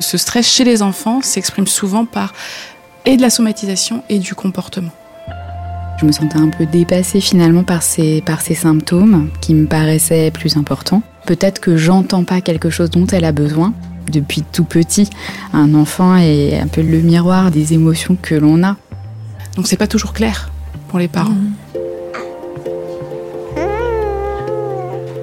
Ce stress chez les enfants s'exprime souvent par et de la somatisation et du comportement. Je me sentais un peu dépassée finalement par ces, par ces symptômes qui me paraissaient plus importants. Peut-être que j'entends pas quelque chose dont elle a besoin. Depuis tout petit, un enfant est un peu le miroir des émotions que l'on a. Donc c'est pas toujours clair pour les parents.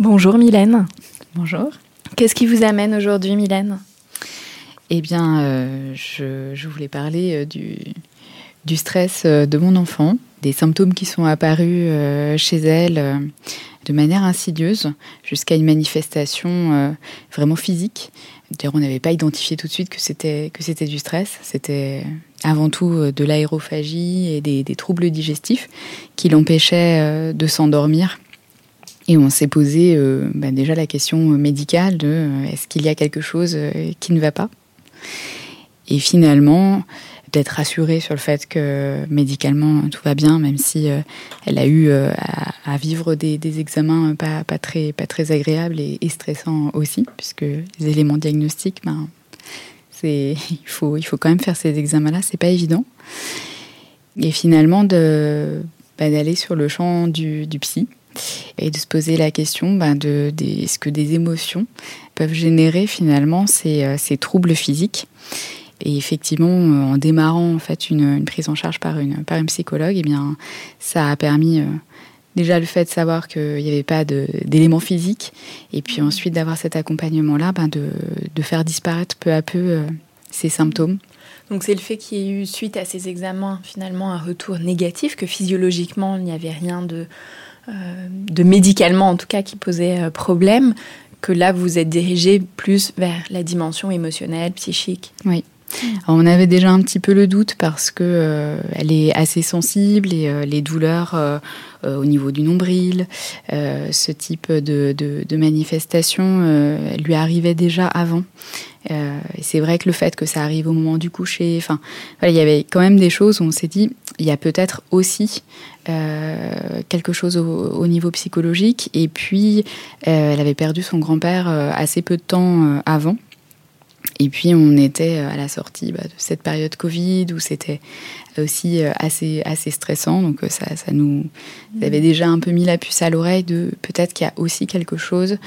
Bonjour Mylène. Bonjour. Qu'est-ce qui vous amène aujourd'hui Mylène? Eh bien, euh, je, je voulais parler euh, du, du stress euh, de mon enfant, des symptômes qui sont apparus chez elle de manière insidieuse jusqu'à une manifestation vraiment physique. D'ailleurs, on n'avait pas identifié tout de suite que c'était que c'était du stress. C'était avant tout de l'aérophagie et des, des troubles digestifs qui l'empêchaient de s'endormir. Et on s'est posé euh, bah, déjà la question médicale de euh, est-ce qu'il y a quelque chose euh, qui ne va pas? Et finalement, d'être rassurée sur le fait que médicalement tout va bien, même si elle a eu à, vivre des, examens pas, très, pas très agréables et, stressants aussi, puisque les éléments diagnostiques, ben, il, faut, il faut quand même faire ces examens-là, c'est pas évident. Et finalement, bah, d'aller sur le champ du psy et de se poser la question bah, de, est-ce que des émotions peuvent générer finalement ces, euh, ces troubles physiques. Et effectivement, euh, en démarrant en fait une, une prise en charge par une, par une psychologue, eh bien, ça a permis euh, déjà le fait de savoir qu'il n'y avait pas d'éléments physiques, et puis ensuite d'avoir cet accompagnement-là, ben, de, de faire disparaître peu à peu euh, ces symptômes. Donc c'est le fait qu'il y ait eu suite à ces examens finalement un retour négatif, que physiologiquement il n'y avait rien de, de médicalement en tout cas qui posait euh, problème, que là vous êtes dirigé plus vers la dimension émotionnelle, psychique. Oui. On avait déjà un petit peu le doute parce que euh, elle est assez sensible et euh, les douleurs euh, euh, au niveau du nombril, euh, ce type de, de, de manifestation lui arrivait déjà avant. C'est vrai que le fait que ça arrive au moment du coucher, enfin, voilà, il y avait quand même des choses où on s'est dit, il y a peut-être aussi quelque chose au, au niveau psychologique. Et puis, elle avait perdu son grand-père assez peu de temps avant. Et puis on était à la sortie bah, de cette période Covid où c'était aussi euh, assez, assez stressant. Donc euh, ça, ça nous ça avait déjà un peu mis la puce à l'oreille de peut-être qu'il y a aussi quelque chose,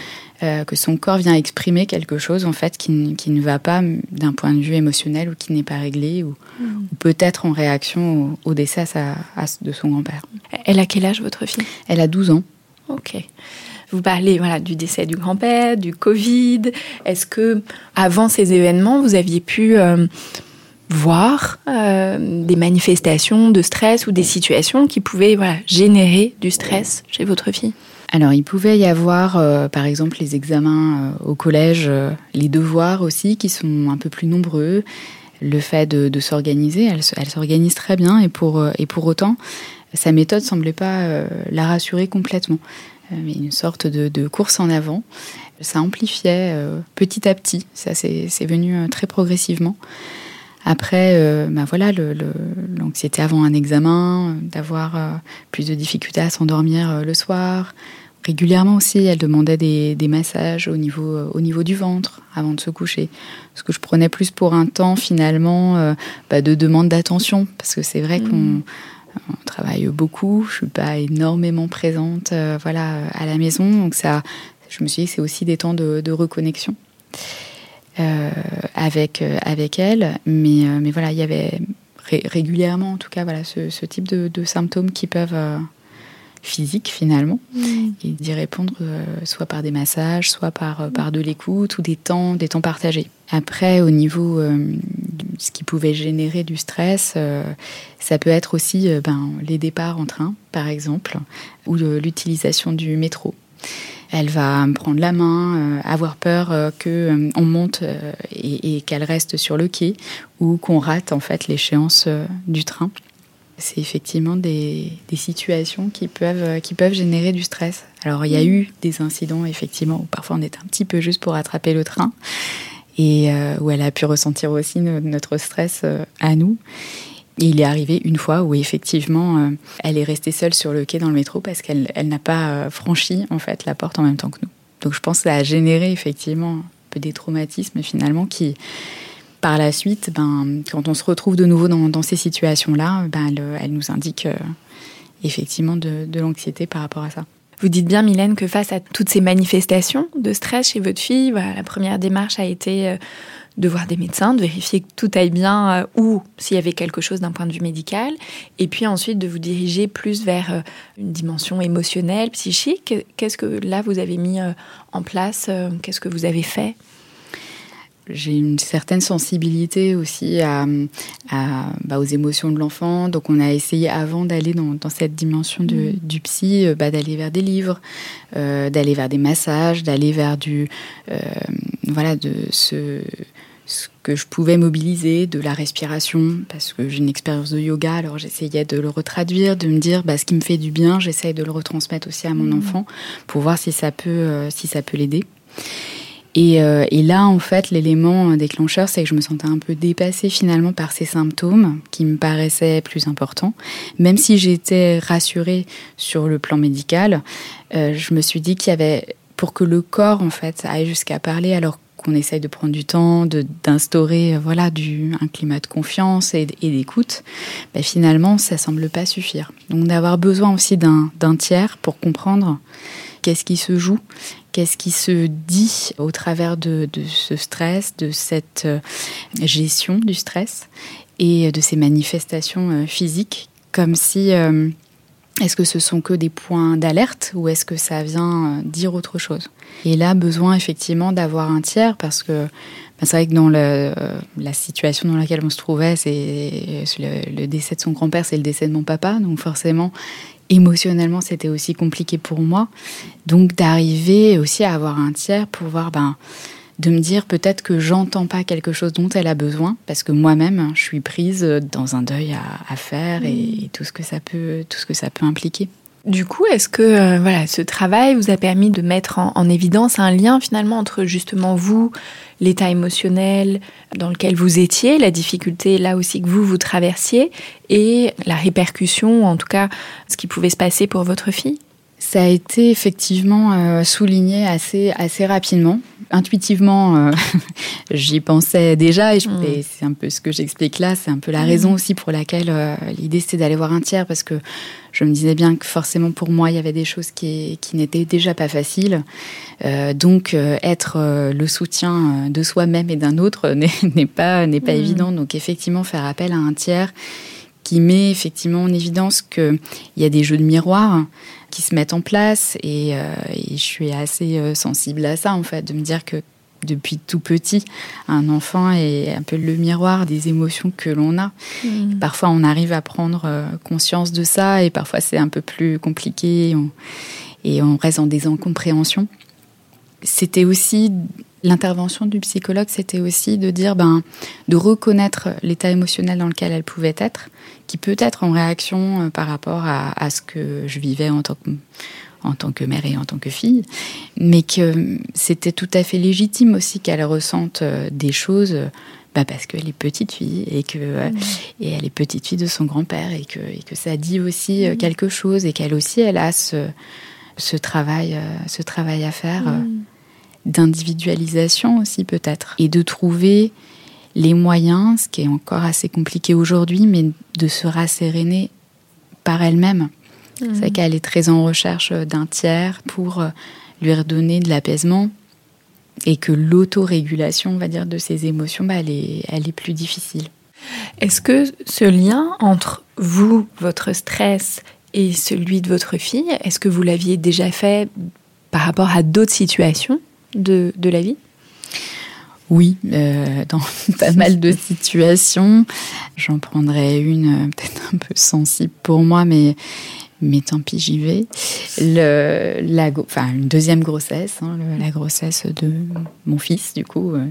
euh, que son corps vient exprimer quelque chose en fait qui, ne va pas d'un point de vue émotionnel ou qui n'est pas réglé ou, ou peut-être en réaction au, au décès à sa- à- de son grand-père. Elle a quel âge votre fille? Elle a 12 ans. Ok. Vous parlez voilà, du décès du grand-père, du Covid. Est-ce que avant ces événements, vous aviez pu euh, voir euh, des manifestations de stress ou des situations qui pouvaient voilà, générer du stress chez votre fille? Alors, il pouvait y avoir, euh, par exemple, les examens au collège, les devoirs aussi, qui sont un peu plus nombreux. Le fait de, s'organiser, elle, elle s'organise très bien, et pour, et pour autant, sa méthode semblait pas la rassurer complètement, une sorte de, course en avant. Ça amplifiait petit à petit, ça c'est venu très progressivement. Après, bah voilà, l'anxiété avant un examen, d'avoir plus de difficultés à s'endormir le soir, Régulièrement aussi, elle demandait des, massages au niveau, euh, au niveau du ventre avant de se coucher. Ce que je prenais plus pour un temps finalement euh, bah, de demande d'attention. Parce que c'est vrai qu'on mmh. travaille beaucoup, je suis pas énormément présente euh, voilà, à la maison. Donc ça, je me suis dit que c'est aussi des temps de, reconnexion. avec, avec elle. Mais, mais voilà, il y avait régulièrement, en tout cas, voilà, ce, type de, symptômes qui peuvent, physique finalement mm. et d'y répondre euh, soit par des massages, soit par, euh, par de l'écoute ou des temps, des temps partagés. Après, au niveau euh, de ce qui pouvait générer du stress, ça peut être aussi ben, les départs en train, par exemple, ou l'utilisation du métro. Elle va me prendre la main, avoir peur que on monte et, et qu'elle reste sur le quai ou qu'on rate en fait l'échéance du train c'est effectivement des, situations qui peuvent, qui peuvent générer du stress. Alors il y a mm. eu des incidents effectivement où parfois on est un petit peu juste pour attraper le train et euh, où elle a pu ressentir aussi notre stress euh, à nous. Et il est arrivé une fois où effectivement euh, elle est restée seule sur le quai dans le métro parce qu'elle elle, n'a pas franchi en fait la porte en même temps que nous. Donc je pense que ça a généré effectivement un peu des traumatismes finalement qui par la suite, ben, quand on se retrouve de nouveau dans, ces situations-là, ben, elle, nous indique euh, effectivement de, l'anxiété par rapport à ça. Vous dites bien, Mylène, que face à toutes ces manifestations de stress chez votre fille, la première démarche a été euh, de voir des médecins, de vérifier que tout aille bien euh, ou s'il y avait quelque chose d'un point de vue médical, et puis ensuite de vous diriger plus vers une dimension émotionnelle, psychique. Qu'est-ce que là vous avez mis en place Qu'est-ce que vous avez fait? J'ai une certaine sensibilité aussi à, bah, aux émotions de l'enfant. Donc on a essayé avant d'aller dans, cette dimension de, mm. du psy, euh, bah, d'aller vers des livres, euh, d'aller vers des massages, d'aller vers du euh, voilà de ce, ce que je pouvais mobiliser, de la respiration, parce que j'ai une expérience de yoga, alors j'essayais de le retraduire, de me dire bah, ce qui me fait du bien, j'essaye de le retransmettre aussi à mon mm. enfant pour voir si ça peut, si ça peut l'aider. Euh, et, là, en fait, l'élément déclencheur, c'est que je me sentais un peu dépassée finalement par ces symptômes qui me paraissaient plus importants. Même si j'étais rassurée sur le plan médical, euh, je me suis dit qu'il y avait, pour que le corps, en fait, aille jusqu'à parler, alors qu'on essaye de prendre du temps, d'instaurer euh, voilà du un climat de confiance et, d'écoute, ben finalement ça semble pas suffire. Donc d'avoir besoin aussi d'un tiers pour comprendre qu'est-ce qui se joue, qu'est-ce qui se dit au travers de, ce stress, de cette euh, gestion du stress et de ces manifestations euh, physiques, comme si euh, est-ce que ce sont que des points d'alerte ou est-ce que ça vient dire autre chose? Et là, besoin effectivement d'avoir un tiers parce que bah, c'est vrai que dans la situation dans laquelle on se trouvait, c'est le, décès de son grand-père, c'est le décès de mon papa, donc forcément émotionnellement, c'était aussi compliqué pour moi. Donc d'arriver aussi à avoir un tiers pour voir, ben, de me dire peut-être que j'entends pas quelque chose dont elle a besoin, parce que moi-même, je suis prise dans un deuil à, faire et, et, tout ce que ça peut, tout ce que ça peut impliquer. Du coup, est-ce que euh, voilà, ce travail vous a permis de mettre en, évidence un lien finalement entre justement vous, l'état émotionnel dans lequel vous étiez, la difficulté là aussi que vous vous traversiez, et la répercussion, en tout cas, ce qui pouvait se passer pour votre fille? Ça a été effectivement euh, souligné assez, assez rapidement. Intuitivement, euh, j'y pensais déjà mm. et, c'est un peu ce que j'explique là. C'est un peu la mm. raison aussi pour laquelle euh, l'idée c'était d'aller voir un tiers parce que je me disais bien que forcément pour moi il y avait des choses qui, qui n'étaient déjà pas faciles. donc être le soutien de soi-même et d'un autre n'est pas, n'est pas mm. évident. Donc effectivement faire appel à un tiers qui met effectivement en évidence qu'il y a des jeux de miroir qui se mettent en place et, euh, je suis assez euh, sensible à ça en fait, de me dire que depuis tout petit, un enfant est un peu le miroir des émotions que l'on a. Mm. Parfois, on arrive à prendre euh, conscience de ça et parfois c'est un peu plus compliqué et on reste dans des incompréhensions. C'était aussi l'intervention du psychologue, c'était aussi de dire, ben, de reconnaître l'état émotionnel dans lequel elle pouvait être, qui peut être en réaction euh, par rapport à, à ce que je vivais en tant que en tant que mère et en tant que fille, mais que c'était tout à fait légitime aussi qu'elle ressente euh, des choses bah parce qu'elle est petite fille et que mmh. et elle est petite fille de son grand-père et que et que ça dit aussi mmh. quelque chose et qu'elle aussi elle a ce ce travail ce travail à faire mmh d'individualisation aussi peut-être, et de trouver les moyens, ce qui est encore assez compliqué aujourd'hui, mais de se rasséréner par elle-même. Mmh. C'est qu'elle est très en recherche d'un tiers pour euh, lui redonner de l'apaisement et que l'autorégulation, on va dire, de ses émotions, bah, elle, est, elle est plus difficile. Est-ce que ce lien entre vous, votre stress et celui de votre fille, est-ce que vous l'aviez déjà fait par rapport à d'autres situations? De, de la vie oui, euh, dans pas mal de situations. J'en prendrai une euh, peut-être un peu sensible pour moi, mais, mais tant pis, j'y vais. Le, la, une deuxième grossesse, hein, la grossesse de mon fils, du coup, euh,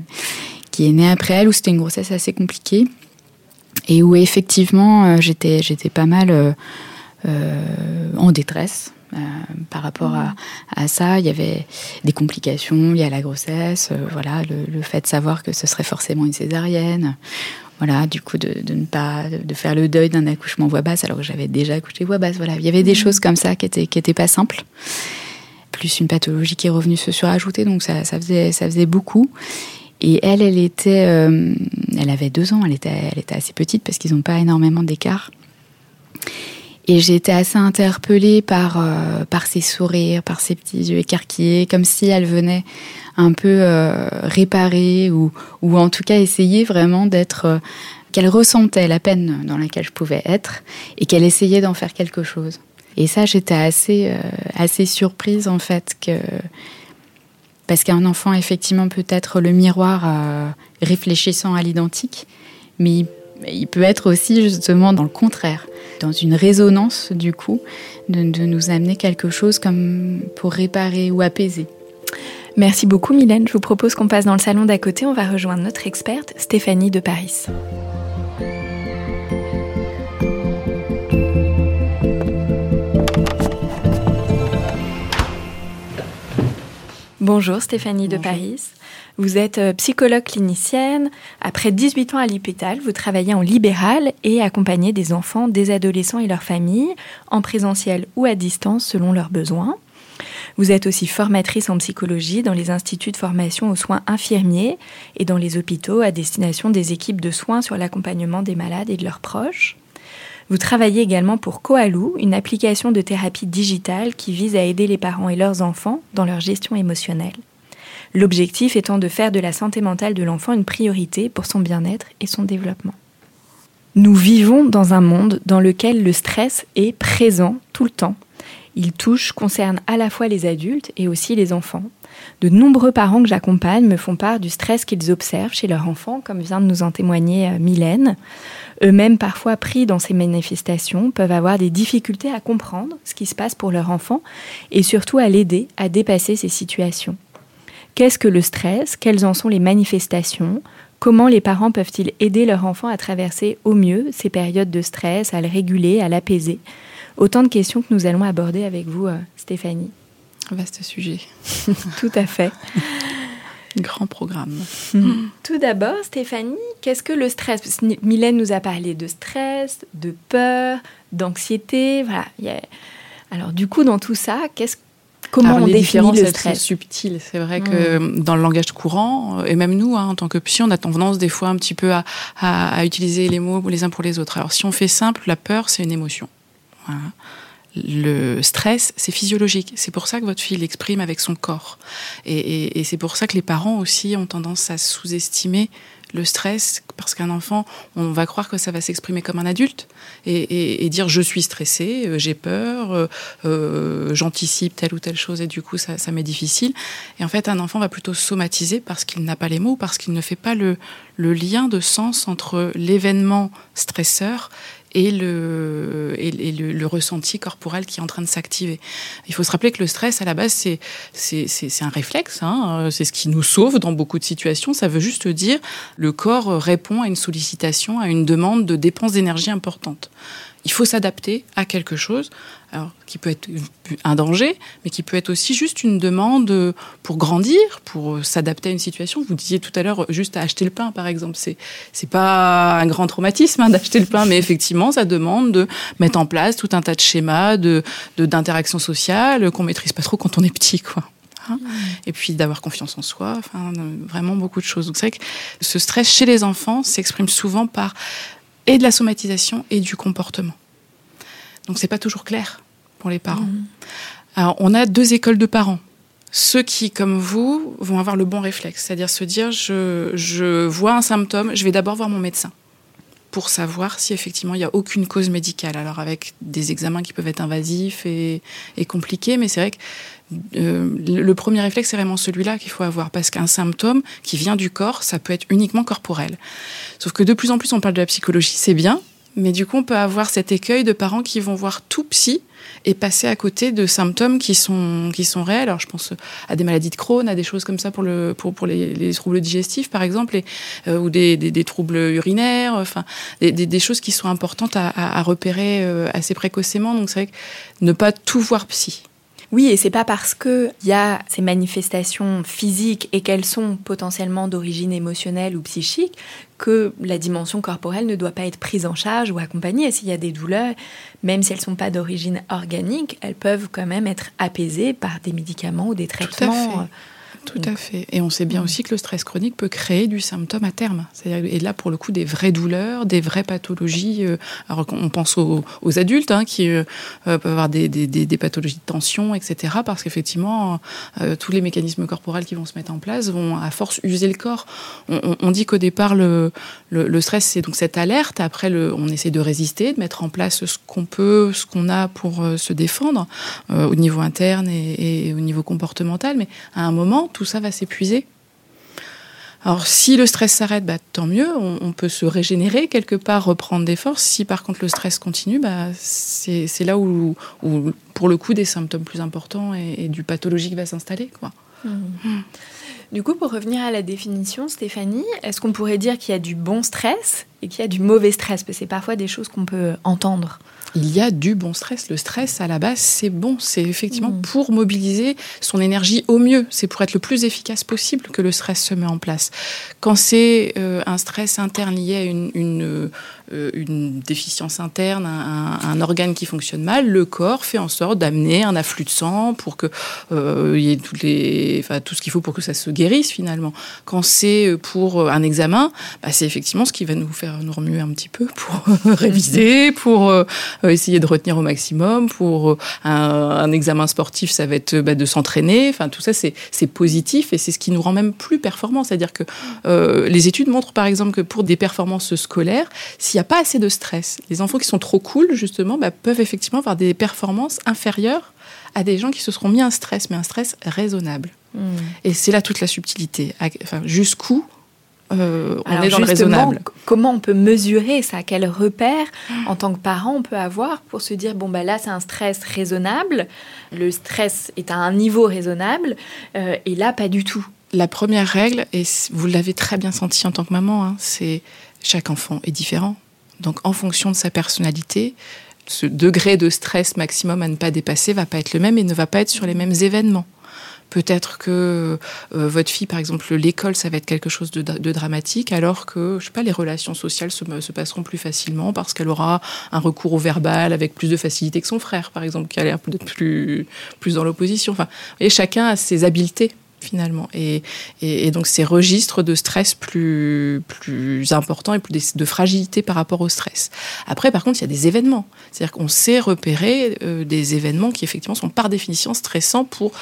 qui est né après elle, où c'était une grossesse assez compliquée. Et où effectivement, j'étais, j'étais pas mal en détresse. Euh, par rapport à, à, ça. Il y avait des complications liées à la grossesse, euh, voilà, le, fait de savoir que ce serait forcément une césarienne. Voilà, du coup, de, de ne pas de faire le deuil d'un accouchement voix basse alors que j'avais déjà accouché voix basse. Voilà, il y avait des mmh. choses comme ça qui étaient qui étaient pas simples. Plus une pathologie qui est revenue se surajouter, donc ça, ça faisait ça faisait beaucoup. Et elle, elle était, euh, elle avait deux ans, elle était, elle était assez petite parce qu'ils n'ont pas énormément d'écart. Et j'ai été assez interpellée par, euh, par ses sourires, par ses petits yeux écarquillés, comme si elle venait un peu euh, réparer ou, ou en tout cas essayer vraiment d'être... Euh, qu'elle ressentait la peine dans laquelle je pouvais être et qu'elle essayait d'en faire quelque chose. Et ça, j'étais assez, assez surprise en fait que... Parce qu'un enfant, effectivement, peut être le miroir réfléchissant à l'identique, mais il peut être aussi justement dans le contraire dans une résonance du coup, de, nous amener quelque chose comme pour réparer ou apaiser. Merci beaucoup Mylène. Je vous propose qu'on passe dans le salon d'à côté. On va rejoindre notre experte Stéphanie de Paris. Bonjour Stéphanie de Paris. Vous êtes euh, psychologue clinicienne. Après 18 ans à l'hôpital, vous travaillez en libéral et accompagnez des enfants, des adolescents et leurs familles, en présentiel ou à distance selon leurs besoins. Vous êtes aussi formatrice en psychologie dans les instituts de formation aux soins infirmiers et dans les hôpitaux à destination des équipes de soins sur l'accompagnement des malades et de leurs proches. Vous travaillez également pour Koalou, une application de thérapie digitale qui vise à aider les parents et leurs enfants dans leur gestion émotionnelle. L'objectif étant de faire de la santé mentale de l'enfant une priorité pour son bien-être et son développement. Nous vivons dans un monde dans lequel le stress est présent tout le temps. Il touche, concerne à la fois les adultes et aussi les enfants. De nombreux parents que j'accompagne me font part du stress qu'ils observent chez leurs enfants, comme vient de nous en témoigner euh, Mylène. Eux-mêmes, parfois pris dans ces manifestations, peuvent avoir des difficultés à comprendre ce qui se passe pour leur enfant et surtout à l'aider à dépasser ces situations. Qu'est-ce que le stress? Quelles en sont les manifestations? Comment les parents peuvent-ils aider leur enfant à traverser au mieux ces périodes de stress, à le réguler, à l'apaiser? Autant de questions que nous allons aborder avec vous, euh, Stéphanie. Vaste sujet. Tout à fait. Grand programme. Tout d'abord, Stéphanie, qu'est-ce que le stress? Mylène nous a parlé de stress, de peur, d'anxiété. Voilà. Alors, du coup, dans tout ça, qu'est-ce Comment on définit le stress subtil. C'est vrai que hmm. dans le langage courant, et même nous, hein, en tant que psy, on a tendance des fois un petit peu à, utiliser les mots les uns pour les autres. Alors si on fait simple, la peur, c'est une émotion. Le stress, c'est physiologique. C'est pour ça que votre fille l'exprime avec son corps. Et, et c'est pour ça que les parents aussi ont tendance à sous-estimer le stress, parce qu'un enfant, on va croire que ça va s'exprimer comme un adulte et, dire je suis stressé, euh, j'ai peur, euh, euh, j'anticipe telle ou telle chose et du coup ça, m'est difficile. Et en fait, un enfant va plutôt somatiser parce qu'il n'a pas les mots, parce qu'il ne fait pas le, le lien de sens entre l'événement stresseur et le, et, le, ressenti corporel qui est en train de s'activer. Il faut se rappeler que le stress, à la base, c'est, un réflexe, hein, c'est ce qui nous sauve dans beaucoup de situations. Ça veut juste dire le corps répond à une sollicitation, à une demande de dépense d'énergie importante il faut s'adapter à quelque chose, alors, qui peut être un danger, mais qui peut être aussi juste une demande pour grandir, pour s'adapter à une situation. Vous disiez tout à l'heure juste à acheter le pain, par exemple. C'est c'est pas un grand traumatisme hein, d'acheter le pain, mais effectivement, ça demande de mettre en place tout un tas de schémas, de d'interactions sociales qu'on maîtrise pas trop quand on est petit, quoi. Hein? et puis d'avoir confiance en soi, enfin, vraiment beaucoup de choses. Donc c'est vrai que ce stress chez les enfants s'exprime souvent par et de la somatisation et du comportement. Donc c'est pas toujours clair pour les parents. Mmh. Alors on a deux écoles de parents. Ceux qui, comme vous, vont avoir le bon réflexe, c'est-à-dire se dire je, je vois un symptôme, je vais d'abord voir mon médecin pour savoir si effectivement il n'y a aucune cause médicale. Alors avec des examens qui peuvent être invasifs et, et compliqués, mais c'est vrai que euh, le premier réflexe, c'est vraiment celui-là qu'il faut avoir, parce qu'un symptôme qui vient du corps, ça peut être uniquement corporel. Sauf que de plus en plus, on parle de la psychologie, c'est bien, mais du coup, on peut avoir cet écueil de parents qui vont voir tout psy et passer à côté de symptômes qui sont, qui sont réels. Alors, je pense à des maladies de Crohn, à des choses comme ça pour, le, pour, pour les, les troubles digestifs, par exemple, euh, ou des, des, troubles urinaires, enfin, des, choses qui sont importantes à, à, à repérer euh, assez précocement. Donc, c'est vrai que ne pas tout voir psy. Oui, et c'est pas parce qu'il y a ces manifestations physiques et qu'elles sont potentiellement d'origine émotionnelle ou psychique que la dimension corporelle ne doit pas être prise en charge ou accompagnée. S'il y a des douleurs, même si elles ne sont pas d'origine organique, elles peuvent quand même être apaisées par des médicaments ou des traitements. Tout à fait. Et on sait bien aussi que le stress chronique peut créer du symptôme à terme. Et là, pour le coup, des vraies douleurs, des vraies pathologies. Euh, alors on pense aux, adultes hein, qui euh, peuvent avoir des, pathologies de tension, etc. Parce qu'effectivement, euh, tous les mécanismes corporels qui vont se mettre en place vont à force user le corps. On, dit qu'au départ, le, le, stress, c'est donc cette alerte. Après, le, on essaie de résister, de mettre en place ce qu'on peut, ce qu'on a pour se défendre au niveau interne et, et au niveau comportemental. Mais à un moment, tout ça va s'épuiser. Alors si le stress s'arrête, bah, tant mieux, on, peut se régénérer quelque part, reprendre des forces. Si par contre le stress continue, bah, c'est là où, pour le coup, des symptômes plus importants et, du pathologique va s'installer. Mmh. Du coup, pour revenir à la définition, Stéphanie, est-ce qu'on pourrait dire qu'il y a du bon stress et qu'il y a du mauvais stress? Parce que c'est parfois des choses qu'on peut entendre il y a du bon stress. Le stress, à la base, c'est bon. C'est effectivement mm. pour mobiliser son énergie au mieux. C'est pour être le plus efficace possible que le stress se met en place. Quand c'est euh, un stress interne lié à une, euh, une déficience interne, un, organe qui fonctionne mal, le corps fait en sorte d'amener un afflux de sang pour que euh, il y ait tout ce qu'il faut pour que ça se guérisse finalement. Quand c'est pour un examen, bah, c'est effectivement ce qui va nous faire nous remuer un petit peu pour réviser, pour euh, essayer de retenir au maximum. Pour un, examen sportif, ça va être bah, de s'entraîner. Enfin, tout ça, c'est positif et c'est ce qui nous rend même plus performants. C'est-à-dire que les études montrent par exemple que pour des performances scolaires, il n'y a pas assez de stress, les enfants qui sont trop cool, justement, bah, peuvent effectivement avoir des performances inférieures à des gens qui se seront mis un stress, mais un stress raisonnable. Hmm. Et c'est là toute la subtilité. Enfin, jusqu'où euh, on est dans le raisonnable. Comment on peut mesurer ça? Quel repère, en tant que parent, on peut avoir pour se dire bon, bah là, c'est un stress raisonnable, le stress est à un niveau raisonnable, euh, et là, pas du tout La première règle, et vous l'avez très bien senti en tant que maman, hein, c'est chaque enfant est différent. Donc en fonction de sa personnalité, ce degré de stress maximum à ne pas dépasser va pas être le même et ne va pas être sur les mêmes événements. Peut-être que euh, votre fille, par exemple, l'école, ça va être quelque chose de, dramatique, alors que, je sais pas, les relations sociales se, se passeront plus facilement parce qu'elle aura un recours au verbal avec plus de facilité que son frère, par exemple, qui a l'air plus, plus dans l'opposition. Enfin, chacun a ses habiletés finalement. Et, donc ces registres de stress plus, plus importants et plus de, fragilité par rapport au stress. Après, par contre, il y a des événements. C'est-à-dire qu'on sait repérer euh, des événements qui effectivement sont par définition stressants pour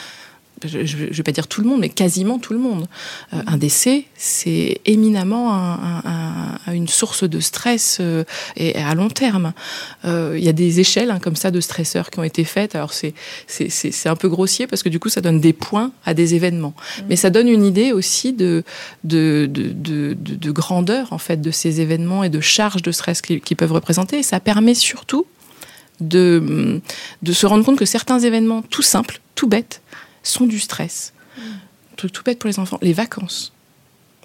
je ne vais pas dire tout le monde, mais quasiment tout le monde. Euh, un décès, c'est éminemment une source de stress euh, et, à long terme. Il y a des échelles hein, comme ça de stresseurs qui ont été faites. Alors c'est c'est un peu grossier parce que du coup ça donne des points à des événements, mmh. mais ça donne une idée aussi de de, de, de, de, grandeur en fait de ces événements et de charge de stress qu'ils peuvent représenter. Et ça permet surtout de, de se rendre compte que certains événements tout simples, tout bêtes, sont du stress. Mm. Tout, tout bête pour les enfants. Les vacances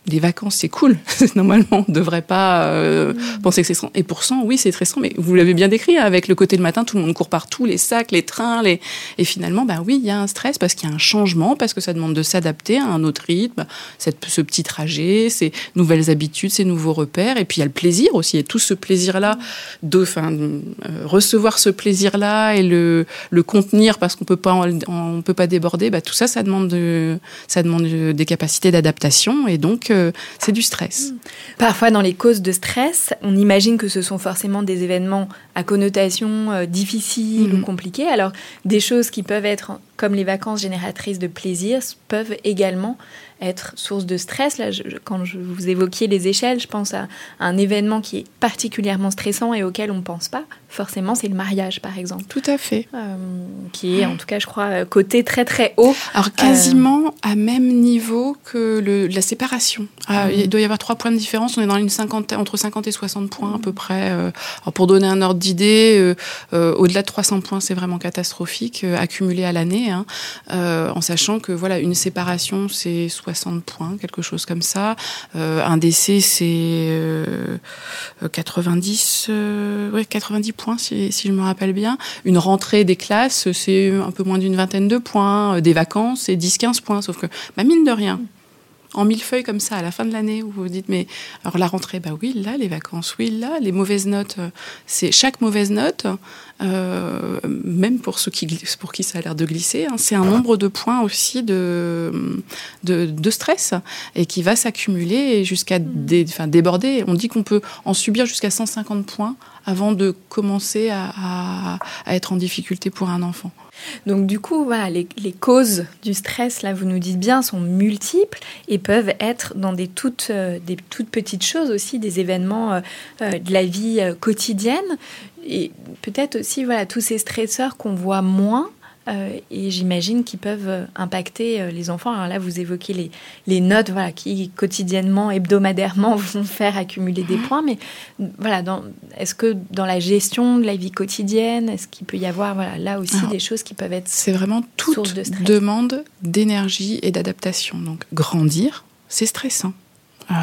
les vacances, c'est cool. Normalement, on ne devrait pas euh, penser que c'est stressant. Et pourtant, oui, c'est stressant, mais vous l'avez bien décrit, avec le côté de matin, tout le monde court partout, les sacs, les trains, les... et finalement, bah oui, il y a un stress parce qu'il y a un changement, parce que ça demande de s'adapter à un autre rythme, cette, ce petit trajet, ces nouvelles habitudes, ces nouveaux repères, et puis il y a le plaisir aussi, et tout ce plaisir-là, de, enfin, euh, recevoir ce plaisir-là et le, le contenir parce qu'on peut pas, peut pas déborder, bah, tout ça, ça demande de, ça demande des capacités d'adaptation, et donc c'est du stress. Parfois, dans les causes de stress, on imagine que ce sont forcément des événements à connotation euh, difficile ou mm-hmm. compliquée. Alors, des choses qui peuvent être comme les vacances génératrices de plaisir peuvent également être source de stress. Là, quand je vous évoquiez les échelles, je pense à un événement qui est particulièrement stressant et auquel on ne pense pas. Forcément, c'est le mariage, par exemple. Tout à fait. Euh, qui est, en tout cas, je crois, côté très très haut. Alors, quasiment à même niveau que le, la séparation. Ah, mm-hmm. Il doit y avoir trois points de différence. On est dans une cinquantaine, entre 50 et 60 points à peu près. Euh. Alors, pour donner un ordre d'idée, euh, au-delà de 300 points, c'est vraiment catastrophique, accumulé à l'année, hein. en sachant que voilà, une séparation, c'est 60 points, quelque chose comme ça. Euh, un décès, c'est 90, euh, ouais, 90 points, si, si, je me rappelle bien. Une rentrée des classes, c'est un peu moins d'une vingtaine de points. Euh, des vacances, c'est 10-15 points. Sauf que, bah, mine de rien, en mille feuilles comme ça à la fin de l'année où vous vous dites mais alors la rentrée bah oui là les vacances oui là les mauvaises notes euh, c'est chaque mauvaise note euh, même pour ceux qui pour qui ça a l'air de glisser hein, c'est un nombre de points aussi de de, de stress et qui va s'accumuler jusqu'à mmh. enfin, déborder. On dit qu'on peut en subir jusqu'à 150 points avant de commencer à, à, à être en difficulté pour un enfant donc du coup, voilà, les, causes du stress, là, vous nous dites bien, sont multiples et peuvent être dans des toutes, euh, des toutes petites choses aussi, des événements euh, euh, de la vie quotidienne. Et peut-être aussi, voilà, tous ces stresseurs qu'on voit moins, et j'imagine qu'ils peuvent euh, impacter euh, les enfants. Alors là, vous évoquez les, les notes voilà, qui quotidiennement, hebdomadairement vont faire accumuler des points. Mais voilà, est-ce que dans la gestion de la vie quotidienne, est-ce qu'il peut y avoir voilà, là aussi des choses qui peuvent être C'est vraiment toute de demande d'énergie et d'adaptation. Donc grandir, c'est stressant. Euh,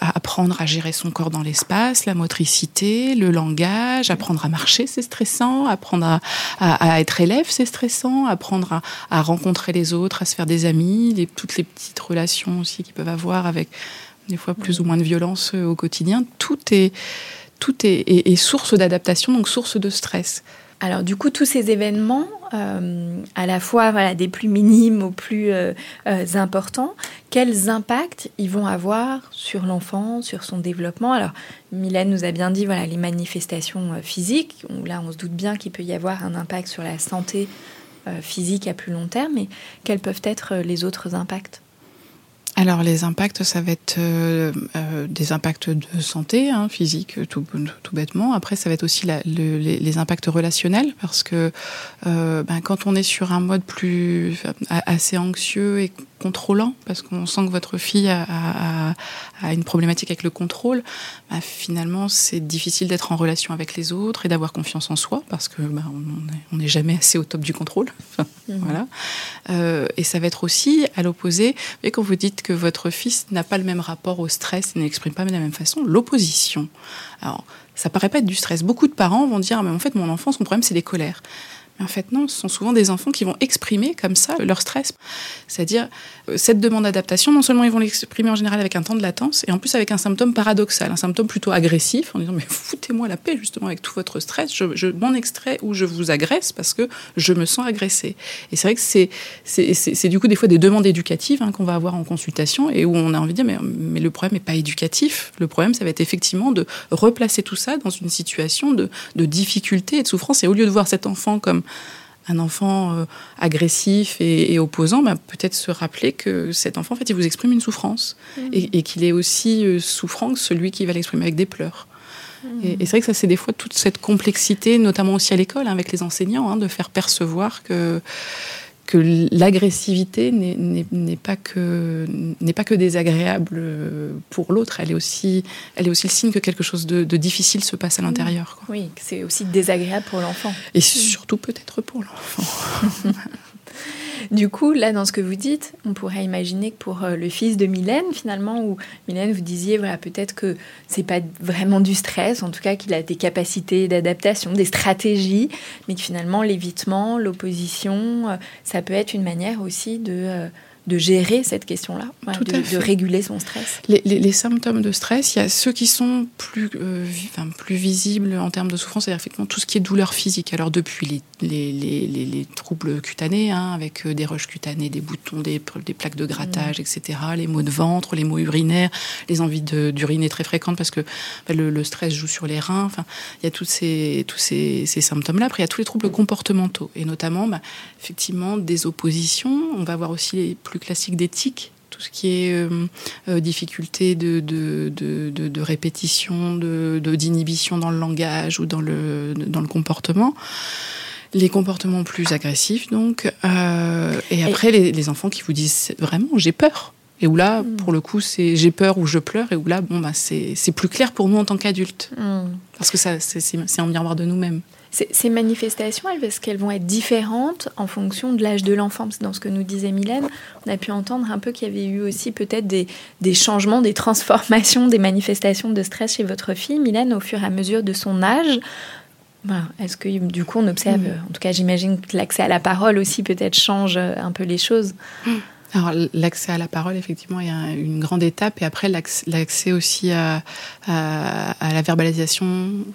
apprendre à gérer son corps dans l'espace, la motricité, le langage, apprendre à marcher, c'est stressant, apprendre à, être élève, c'est stressant, apprendre à, rencontrer les autres, à se faire des amis, toutes les petites relations aussi qu'ils peuvent avoir avec des fois plus ou moins de violence euh, au quotidien, tout est, tout est source d'adaptation, donc source de stress. Alors du coup, tous ces événements, euh, à la fois voilà, des plus minimes aux plus euh, euh, importants, quels impacts ils vont avoir sur l'enfant, sur son développement? Alors, Mylène nous a bien dit voilà, les manifestations physiques, là on se doute bien qu'il peut y avoir un impact sur la santé physique à plus long terme, mais quels peuvent être les autres impacts? Alors les impacts, ça va être euh, euh, des impacts de santé, hein, physique, tout, bêtement. Après, ça va être aussi les, impacts relationnels, parce que euh, ben, quand on est sur un mode plus assez anxieux et contrôlant, parce qu'on sent que votre fille a, a, a, une problématique avec le contrôle, ben, finalement c'est difficile d'être en relation avec les autres et d'avoir confiance en soi, parce que ben, on n'est jamais assez au top du contrôle. Mmh. Voilà. Euh, et ça va être aussi à l'opposé, et quand vous dites que votre fils n'a pas le même rapport au stress et n'exprime pas de la même façon, l'opposition. Alors, ça paraît pas être du stress. Beaucoup de parents vont dire, mais en fait, mon enfant, son problème, c'est les colères. En fait, non, ce sont souvent des enfants qui vont exprimer comme ça leur stress. C'est-à-dire, euh, cette demande d'adaptation, non seulement ils vont l'exprimer en général avec un temps de latence, et en plus avec un symptôme paradoxal, un symptôme plutôt agressif, en disant, mais foutez-moi la paix justement avec tout votre stress, je, m'en extrais ou je vous agresse parce que je me sens agressé. Et c'est vrai que c'est, c'est, du coup des fois des demandes éducatives hein, qu'on va avoir en consultation, et où on a envie de dire, mais, mais le problème n'est pas éducatif, le problème, ça va être effectivement de replacer tout ça dans une situation de, de difficulté et de souffrance, et au lieu de voir cet enfant comme un enfant euh, agressif et, opposant, bah, peut-être se rappeler que cet enfant, en fait, il vous exprime une souffrance mmh. et, qu'il est aussi euh, souffrant que celui qui va l'exprimer avec des pleurs. Mmh. Et, c'est vrai que ça, c'est des fois toute cette complexité, notamment aussi à l'école, hein, avec les enseignants, hein, de faire percevoir que que l'agressivité n'est pas que n'est pas que désagréable pour l'autre, elle est aussi elle est aussi le signe que quelque chose de, difficile se passe à l'intérieur. Oui, c'est aussi désagréable pour l'enfant. Et surtout peut-être pour l'enfant. Du coup, là, dans ce que vous dites, on pourrait imaginer que pour euh, le fils de Mylène, finalement, où Mylène, vous disiez, voilà, peut-être que c'est pas vraiment du stress, en tout cas qu'il a des capacités d'adaptation, des stratégies, mais que finalement, l'évitement, l'opposition, euh, ça peut être une manière aussi de euh, de gérer cette question-là, de, réguler son stress. Les, symptômes de stress, il y a ceux qui sont plus, euh, enfin, plus visibles en termes de souffrance, c'est-à-dire effectivement tout ce qui est douleur physique. Alors depuis les, les troubles cutanés, hein, avec euh, des roches cutanées, des boutons, des, des plaques de grattage, mm. etc., les maux de ventre, les maux urinaires, les envies d'uriner très fréquentes parce que bah, le, stress joue sur les reins. Enfin, il y a tous ces, tous ces, ces symptômes-là. Après, il y a tous les troubles comportementaux et notamment, bah, effectivement, des oppositions. On va voir aussi les plus classique d'éthique, tout ce qui est euh, euh, difficulté de, de, de, de répétition, d'inhibition dans le langage ou dans le, dans le comportement. Les comportements plus agressifs, donc. Euh, et après, Les, enfants qui vous disent vraiment, j'ai peur. Et où là, hmm. pour le coup, c'est j'ai peur ou je pleure. Et où là, bon, bah, c'est plus clair pour nous en tant qu'adultes. Hmm. Parce que c'est un miroir de nous-mêmes. Ces manifestations, est-ce qu'elles vont être différentes en fonction de l'âge de l'enfant? Dans ce que nous disait Mylène, on a pu entendre un peu qu'il y avait eu aussi peut-être des, changements, des transformations, des manifestations de stress chez votre fille, Mylène, au fur et à mesure de son âge. Est-ce que du coup on observe, mm. en tout cas j'imagine que l'accès à la parole aussi peut-être change un peu les choses? Mm. Alors l'accès à la parole, effectivement, a une grande étape, et après l'accès aussi à, la verbalisation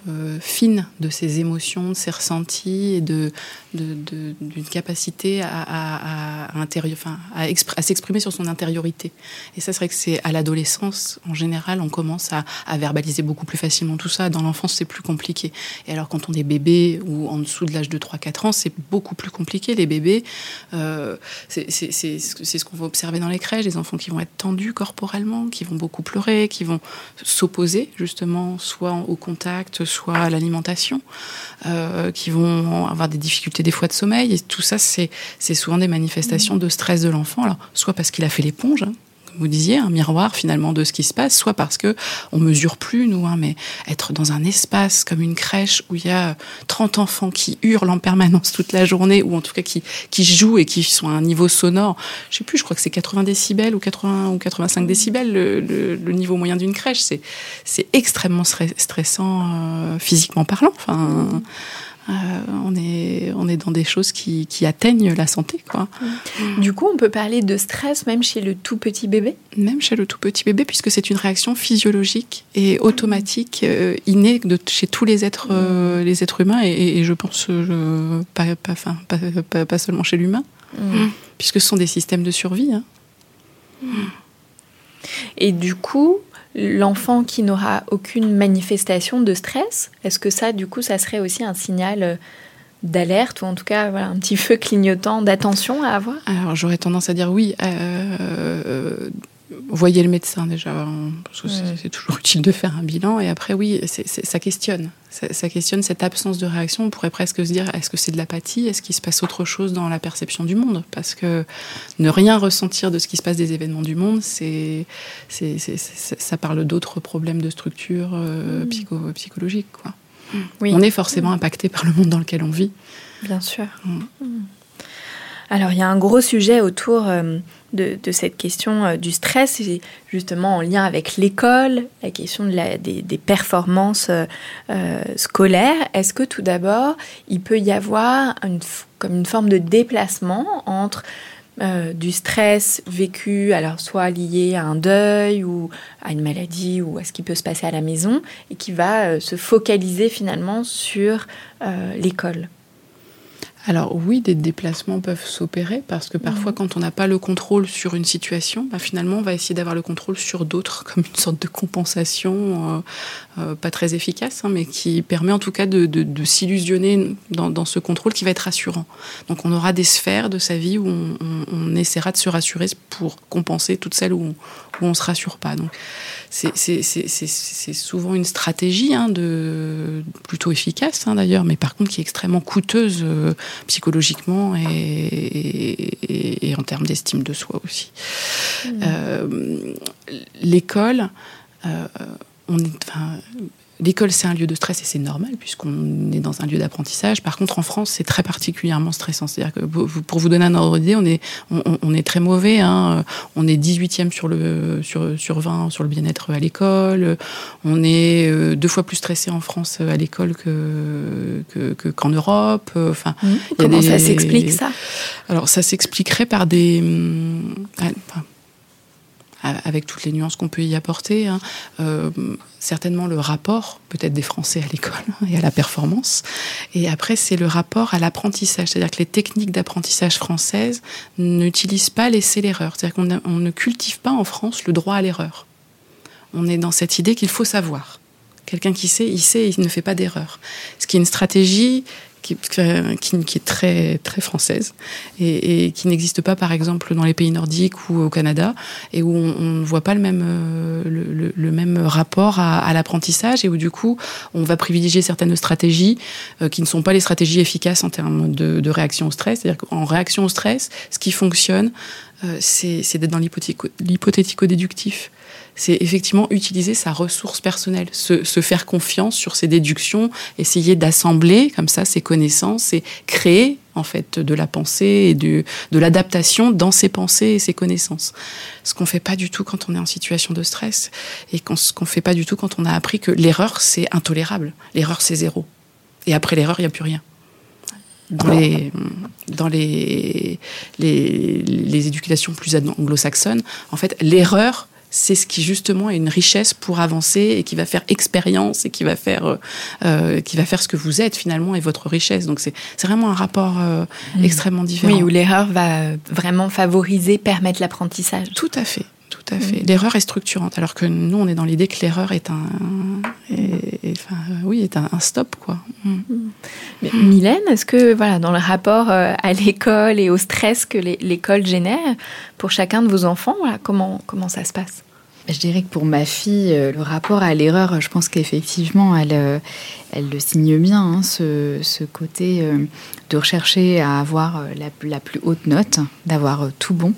euh, fine de ses émotions, de ses ressentis, et de d'une capacité à, à, enfin, à, s'exprimer sur son intériorité. Et ça, c'est vrai que c'est à l'adolescence, en général, on commence à, verbaliser beaucoup plus facilement tout ça. Dans l'enfance, c'est plus compliqué. Et alors, quand on est bébé ou en dessous de l'âge de 3-4 ans, c'est beaucoup plus compliqué. Les bébés, euh, c'est ce qu'on va observer dans les crèches, des enfants qui vont être tendus corporellement, qui vont beaucoup pleurer, qui vont s'opposer justement soit au contact, soit à l'alimentation, euh, qui vont avoir des difficultés des fois de sommeil. Et tout ça, c'est souvent des manifestations de stress de l'enfant. Alors, soit parce qu'il a fait l'éponge, hein, comme vous disiez, un miroir finalement de ce qui se passe, soit parce que on mesure plus nous, hein, mais être dans un espace comme une crèche où il y a 30 enfants qui hurlent en permanence toute la journée, ou en tout cas qui, qui jouent et qui sont à un niveau sonore, je sais plus, je crois que c'est 80 décibels ou 80 ou 85 décibels le, le, niveau moyen d'une crèche, c'est c'est extrêmement stressant euh, physiquement parlant. Enfin. Euh, on, est, on est dans des choses qui, atteignent la santé. Quoi. Du coup, on peut parler de stress même chez le tout petit bébé? Même chez le tout petit bébé, puisque c'est une réaction physiologique et automatique, euh, innée de, chez tous les êtres, euh, les êtres humains, et, je pense pas, pas, pas, seulement chez l'humain, mm. puisque ce sont des systèmes de survie. Hein. Et du coup, l'enfant qui n'aura aucune manifestation de stress, est-ce que ça, du coup, ça serait aussi un signal euh, d'alerte ou en tout cas un petit feu clignotant d'attention à avoir? Alors j'aurais tendance à dire oui. Euh, voyez le médecin déjà, hein, parce que c'est toujours utile de faire un bilan. Et après, oui, ça questionne. Ça, questionne cette absence de réaction. On pourrait presque se dire, est-ce que c'est de l'apathie? Est-ce qu'il se passe autre chose dans la perception du monde? Parce que ne rien ressentir de ce qui se passe des événements du monde, c'est, ça parle d'autres problèmes de structure euh, mmh. psychologique. Quoi. Oui. On est forcément impacté par le monde dans lequel on vit. Bien sûr. Alors, il y a un gros sujet autour euh, de, cette question euh, du stress, justement en lien avec l'école, la question des, performances euh, scolaires. Est-ce que tout d'abord, il peut y avoir comme une forme de déplacement entre du stress vécu, alors soit lié à un deuil ou à une maladie ou à ce qui peut se passer à la maison, et qui va se focaliser finalement sur l'école? Alors oui, des déplacements peuvent s'opérer parce que parfois, quand on n'a pas le contrôle sur une situation, bah, finalement, on va essayer d'avoir le contrôle sur d'autres, comme une sorte de compensation euh, euh, pas très efficace, hein, mais qui permet en tout cas de, s'illusionner dans, ce contrôle qui va être rassurant. Donc on aura des sphères de sa vie où on, essaiera de se rassurer pour compenser toutes celles où on ne se rassure pas. Donc c'est souvent une stratégie hein, de, plutôt efficace hein, d'ailleurs, mais par contre qui est extrêmement coûteuse euh, psychologiquement et, en termes d'estime de soi aussi. Mmh. Euh, l'école, euh, on est, L'école, c'est un lieu de stress et c'est normal puisqu'on est dans un lieu d'apprentissage. Par contre, en France, c'est très particulièrement stressant. C'est-à-dire que pour vous donner un ordre d'idée, on est, on, est très mauvais. Hein. On est 18e sur, le, sur, sur 20 sur le bien-être à l'école. On est euh, deux fois plus stressé en France à l'école que, qu'en Europe. Enfin, mmh. Comment ça s'explique ça? Alors, ça s'expliquerait par des. Hum, avec toutes les nuances qu'on peut y apporter. Hein. Euh, certainement le rapport peut-être des Français à l'école et à la performance. Et après, c'est le rapport à l'apprentissage. C'est-à-dire que les techniques d'apprentissage françaises n'utilisent pas l'essai l'erreur. C'est-à-dire qu'on ne cultive pas en France le droit à l'erreur. On est dans cette idée qu'il faut savoir. Quelqu'un qui sait, il sait, il ne fait pas d'erreur. Ce qui est une stratégie qui, qui, est très, très française et, qui n'existe pas, par exemple, dans les pays nordiques ou au Canada, et où on ne voit pas le même, euh, le, le, même rapport à, à l'apprentissage, et où du coup, on va privilégier certaines stratégies euh, qui ne sont pas les stratégies efficaces en termes de, de réaction au stress. C'est-à-dire qu'en réaction au stress, ce qui fonctionne, euh, c'est d'être dans l'hypothético-déductif c'est effectivement utiliser sa ressource personnelle, se, faire confiance sur ses déductions, essayer d'assembler comme ça ses connaissances et créer en fait de la pensée et de, de l'adaptation dans ses pensées et ses connaissances. Ce qu'on fait pas du tout quand on est en situation de stress et ce qu'on fait pas du tout quand on a appris que l'erreur c'est intolérable, l'erreur c'est zéro. Et après l'erreur il n'y a plus rien. Dans les dans les, les, les éducations plus anglo-saxonnes, en fait, l'erreur c'est ce qui justement est une richesse pour avancer et qui va faire expérience et qui va faire euh, euh, qui va faire ce que vous êtes finalement et votre richesse. Donc c'est vraiment un rapport euh, mm. extrêmement différent. Oui, où l'erreur va vraiment favoriser, permettre l'apprentissage. Tout à fait. Tout à fait. Mm. L'erreur est structurante, alors que nous, on est dans l'idée que l'erreur est un, enfin, oui, est un, stop, quoi. Mm. Mais, Mylène, est-ce que, voilà, dans le rapport à l'école et au stress que l'école génère, pour chacun de vos enfants, voilà, comment, comment ça se passe? Je dirais que pour ma fille, euh, le rapport à l'erreur, je pense qu'effectivement, elle, euh, elle le signe bien, hein, ce, ce, côté euh, de rechercher à avoir la, la plus haute note, d'avoir tout bon.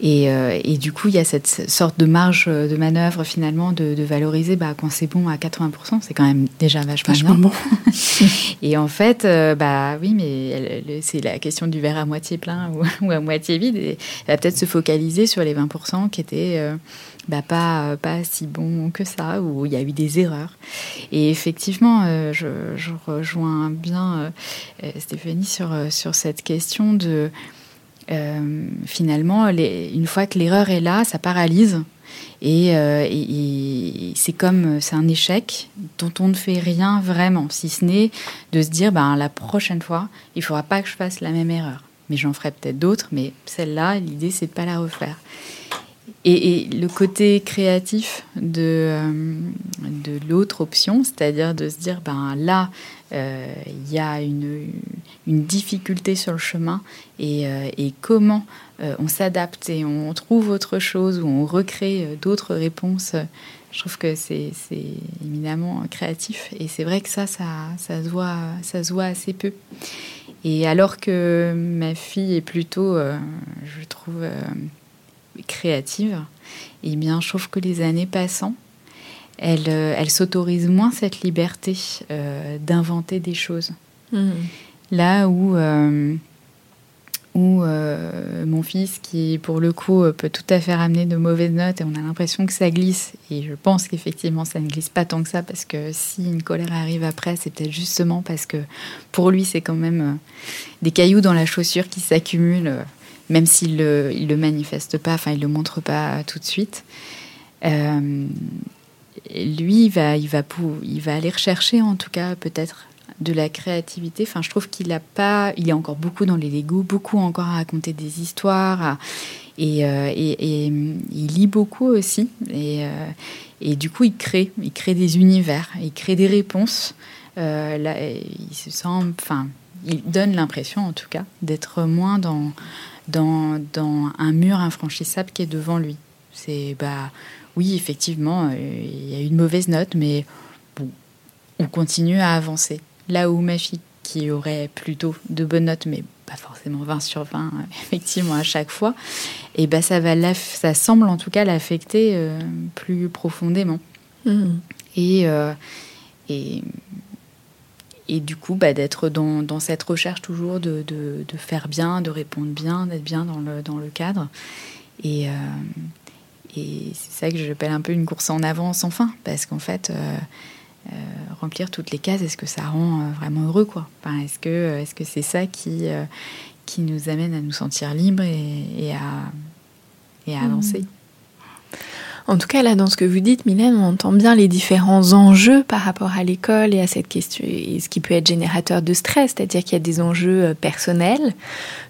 Et, et, du coup, il y a cette sorte de marge de manœuvre finalement de, de valoriser bah, quand c'est bon à 80%, c'est quand même déjà vachement, vachement bon. et en fait, bah oui, mais c'est la question du verre à moitié plein ou, ou à moitié vide. Et elle va peut-être se focaliser sur les 20% qui étaient bah, pas, pas si bon que ça, où il y a eu des erreurs. Et effectivement, euh, je, je, rejoins bien euh, Stéphanie sur, sur cette question de euh, finalement, une fois que l'erreur est là, ça paralyse. Et, et, c'est comme c'est un échec dont on ne fait rien vraiment, si ce n'est de se dire ben, la prochaine fois, il ne faudra pas que je fasse la même erreur. Mais j'en ferai peut-être d'autres, mais celle-là, l'idée, c'est de ne pas la refaire. Et, le côté créatif de, euh, de l'autre option, c'est-à-dire de se dire, ben là, euh, il y a une, difficulté sur le chemin et, euh, comment on s'adapte et on trouve autre chose ou on recrée d'autres réponses. Je trouve que c'est éminemment créatif et c'est vrai que ça, ça, ça, se voit, ça se voit assez peu. Et alors que ma fille est plutôt, je trouve, créative, eh bien, je trouve que les années passant, elle, euh, elle s'autorise moins cette liberté euh, d'inventer des choses. Mmh. Là où, euh, où mon fils, qui pour le coup peut tout à fait ramener de mauvaises notes et on a l'impression que ça glisse, et je pense qu'effectivement ça ne glisse pas tant que ça, parce que si une colère arrive après, c'est peut-être justement parce que pour lui c'est quand même des cailloux dans la chaussure qui s'accumulent même s'il ne le, manifeste pas, enfin il le montre pas tout de suite. Euh, lui, il va, il, va il va aller rechercher en tout cas peut-être de la créativité. Enfin, je trouve qu'il a pas, il est encore beaucoup dans les Lego, beaucoup encore à raconter des histoires, et, et, il lit beaucoup aussi. Et, et du coup, il crée, il crée des univers, il crée des réponses. il se enfin, il donne l'impression, en tout cas, d'être moins dans, dans, dans un mur infranchissable qui est devant lui. C'est bah oui, effectivement, euh, il y a une mauvaise note, mais bon, on continue à avancer. Là où ma fille, qui aurait plutôt de bonnes notes, mais pas forcément 20 sur 20, effectivement, à chaque fois, et eh ben ça, va ça semble en tout cas l'affecter euh, plus profondément. Mmh. Et, euh, et, et, du coup, bah, d'être dans, dans, cette recherche toujours de, de, de, faire bien, de répondre bien, d'être bien dans le, dans le cadre. Et, et c'est ça que j'appelle un peu une course en avant sans fin, parce qu'en fait, euh, euh, remplir toutes les cases, est-ce que ça rend euh, vraiment heureux quoi? Enfin, Est-ce que c'est ça qui, qui nous amène à nous sentir libres et, à, et à mmh. avancer? En tout cas, là, dans ce que vous dites, Mylène, on entend bien les différents enjeux par rapport à l'école et à cette question, et ce qui peut être générateur de stress, c'est-à-dire qu'il y a des enjeux euh, personnels,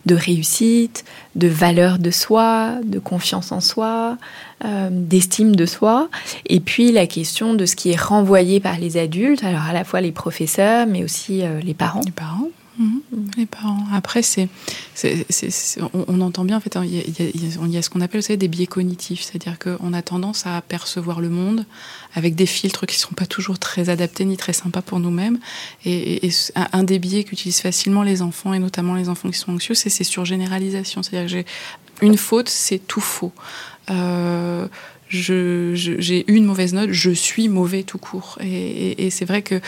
de réussite, de valeur de soi, de confiance en soi, euh, d'estime de soi, et puis la question de ce qui est renvoyé par les adultes, alors à la fois les professeurs, mais aussi euh, les parents. Les parents. Mhm. Les parents. Après, c'est, on, entend bien, en fait, il y a, ce qu'on appelle des biais cognitifs, c'est-à-dire qu'on a tendance à percevoir le monde avec des filtres qui ne sont pas toujours très adaptés ni très sympas pour nous-mêmes. Et, un des biais qu'utilisent facilement les enfants, et notamment les enfants qui sont anxieux, c'est ces surgénéralisations. C'est-à-dire que j'ai une faute, c'est tout faux. Euh, j'ai eu une mauvaise note, je suis mauvais tout court. Et, c'est vrai que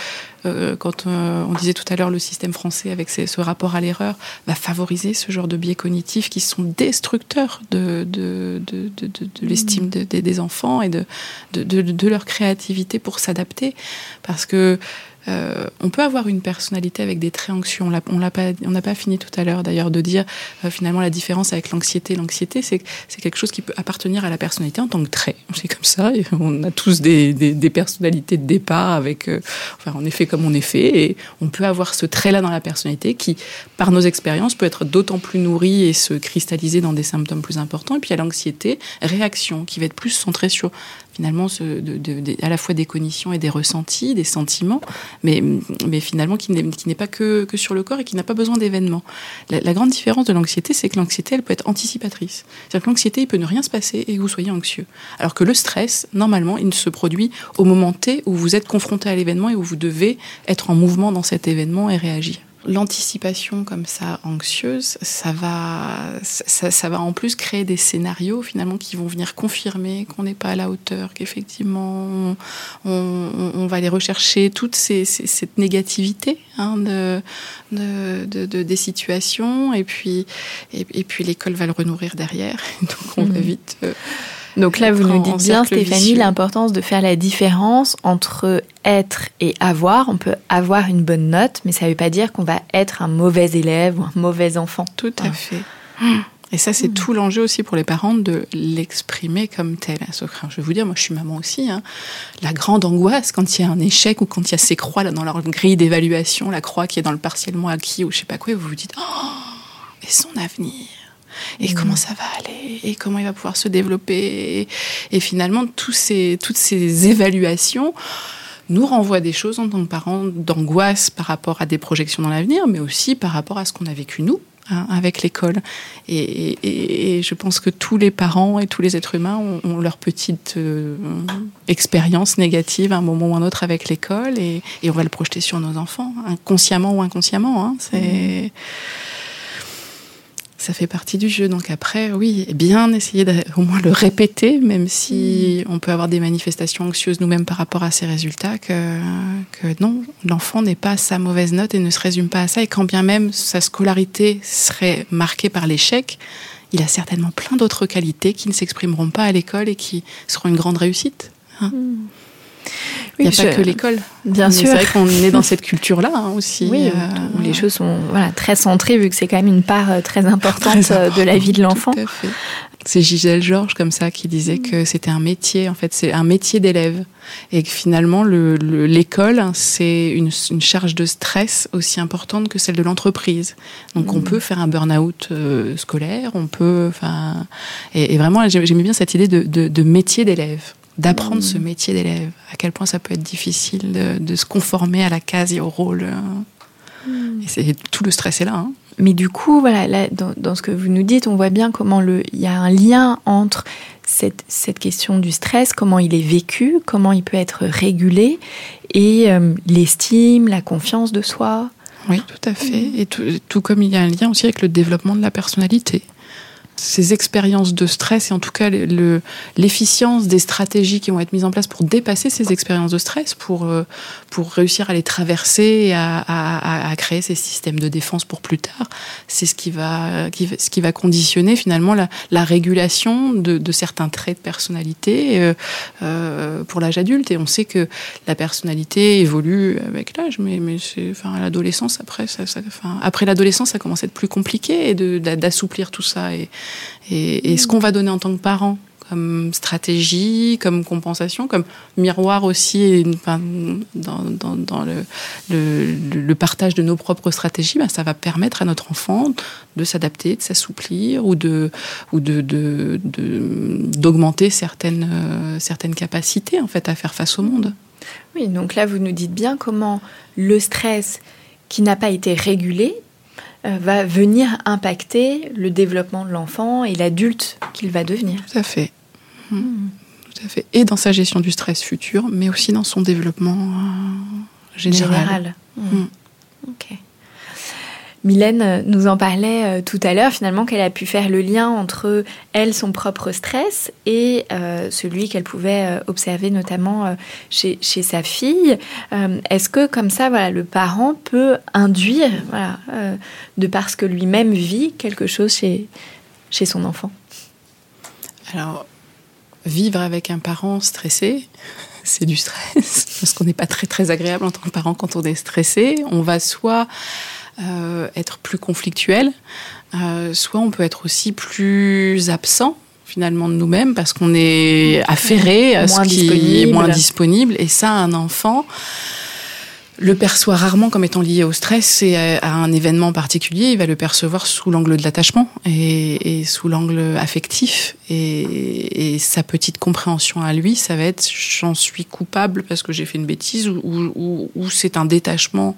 euh, quand euh, on disait tout à l'heure le système français avec ce rapport à l'erreur va favoriser ce genre de biais cognitifs qui sont destructeurs de, de, de, de l'estime des enfants et de, de, leur créativité pour s'adapter. Parce que euh, on peut avoir une personnalité avec des traits anxieux. On n'a pas, fini tout à l'heure d'ailleurs de dire euh, finalement la différence avec l'anxiété. L'anxiété, c'est quelque chose qui peut appartenir à la personnalité en tant que trait. C'est comme ça. on a tous des, personnalités de départ avec, euh, enfin, on est fait comme on est fait, et on peut avoir ce trait-là dans la personnalité qui, par nos expériences, peut être d'autant plus nourri et se cristalliser dans des symptômes plus importants. Et puis il y a l'anxiété, réaction, qui va être plus centrée sur finalement à la fois des cognitions et des ressentis, des sentiments, mais, mais finalement qui n'est pas que, que sur le corps et qui n'a pas besoin d'événements. La, grande différence de l'anxiété, c'est que l'anxiété, elle peut être anticipatrice. C'est-à-dire que l'anxiété, il peut ne rien se passer et que vous soyez anxieux. Alors que le stress, normalement, il se produit au moment T où vous êtes confronté à l'événement et où vous devez être en mouvement dans cet événement et réagir l'anticipation comme ça anxieuse, ça va, ça, va en plus créer des scénarios finalement qui vont venir confirmer qu'on n'est pas à la hauteur, qu'effectivement on, va aller rechercher toute cette négativité hein, de, de, des situations et puis, et, puis l'école va le renourrir derrière. Donc on va mmh. vite. Euh, donc là, vous nous dites bien, Stéphanie, l'importance de faire la différence entre être et avoir. On peut avoir une bonne note, mais ça ne veut pas dire qu'on va être un mauvais élève ou un mauvais enfant. Tout à fait. Et ça, c'est tout l'enjeu aussi pour les parents de l'exprimer comme tel. Je vais vous dire, moi, je suis maman aussi. Hein. La grande angoisse quand il y a un échec ou quand il y a ces croix là dans leur grille d'évaluation, la croix qui est dans le partiellement acquis ou je sais pas quoi, vous vous dites, oh, et son avenir et comment ça va aller et comment il va pouvoir se développer et, finalement tous ces, toutes ces évaluations nous renvoient des choses en tant que parents d'angoisse par rapport à des projections dans l'avenir, mais aussi par rapport à ce qu'on a vécu nous hein, avec l'école. Et, je pense que tous les parents et tous les êtres humains ont, leur petite euh, expérience négative à un moment ou un autre avec l'école, et, on va le projeter sur nos enfants, inconsciemment ou inconsciemment. Hein. c'est ça fait partie du jeu. Donc après, oui, bien essayer au moins le répéter, même si mm. on peut avoir des manifestations anxieuses nous-mêmes par rapport à ces résultats, que, que non, l'enfant n'est pas sa mauvaise note et ne se résume pas à ça. Et quand bien même sa scolarité serait marquée par l'échec, il a certainement plein d'autres qualités qui ne s'exprimeront pas à l'école et qui seront une grande réussite. Hein. Mm. Il n'y a pas que l'école. Bien sûr. C'est vrai qu'on est dans cette culture-là hein, aussi. Oui, où les choses sont voilà, très centrées, vu que c'est quand même une part très importante très de la vie de l'enfant. C'est Gisèle Georges comme ça qui disait que c'était un métier, en fait, c'est un métier d'élève. Et que finalement, l'école, le, c'est une, une, charge de stress aussi importante que celle de l'entreprise. Donc on mm. peut faire un burn-out euh, scolaire, on peut... Enfin, et, et, vraiment, j'aimais bien cette idée de, de, de métier d'élève d'apprendre ce métier d'élève, à quel point ça peut être difficile de, de, se conformer à la case et au rôle. Et c'est tout le stress est là. Hein mais du coup, voilà, là, dans, dans, ce que vous nous dites, on voit bien comment le, il y a un lien entre cette, cette, question du stress, comment il est vécu, comment il peut être régulé, et euh, l'estime, la confiance de soi. Oui, tout à fait. Et tout, tout, comme il y a un lien aussi avec le développement de la personnalité ces expériences de stress et en tout cas l'efficience des stratégies qui vont être mises en place pour dépasser ces expériences de stress, pour, euh, pour réussir à les traverser et à, créer ces systèmes de défense pour plus tard, c'est ce qui va, ce qui va conditionner finalement la, la régulation de, certains traits de personnalité euh, euh, pour l'âge adulte. Et on sait que la personnalité évolue avec l'âge, mais, mais enfin, à l'adolescence, après, après l'adolescence, ça commence à être plus compliqué d'assouplir tout ça. Et, et, ce qu'on va donner en tant que parent comme stratégie, comme compensation, comme miroir aussi dans, le, partage de nos propres stratégies, ben, ça va permettre à notre enfant de s'adapter, de s'assouplir ou d'augmenter certaines euh, certaines capacités en fait à faire face au monde. Oui, donc là vous nous dites bien comment le stress qui n'a pas été régulé va venir impacter le développement de l'enfant et l'adulte qu'il va devenir. Tout à fait. Hmm. Tout à fait. Et dans sa gestion du stress futur, mais aussi dans son développement euh, général. général. Hmm. Ok. Mylène nous en parlait euh, tout à l'heure, finalement, qu'elle a pu faire le lien entre elle, son propre stress, et euh, celui qu'elle pouvait euh, observer notamment chez, chez, sa fille. Est-ce que, comme ça, voilà, le parent peut induire, voilà, de parce que lui-même vit, quelque chose chez, chez son enfant? Alors, vivre avec un parent stressé, c'est du stress, parce qu'on n'est pas très très agréable en tant que parent quand on est stressé. On va soit euh, être plus conflictuel, euh, soit on peut être aussi plus absent finalement de nous-mêmes parce qu'on est affairé à ce qui est moins disponible. Et ça, un enfant le perçoit rarement comme étant lié au stress et à, un événement particulier. Il va le percevoir sous l'angle de l'attachement et, et, sous l'angle affectif. Et, et, sa petite compréhension à lui, ça va être j'en suis coupable parce que j'ai fait une bêtise ou, ou, ou c'est un détachement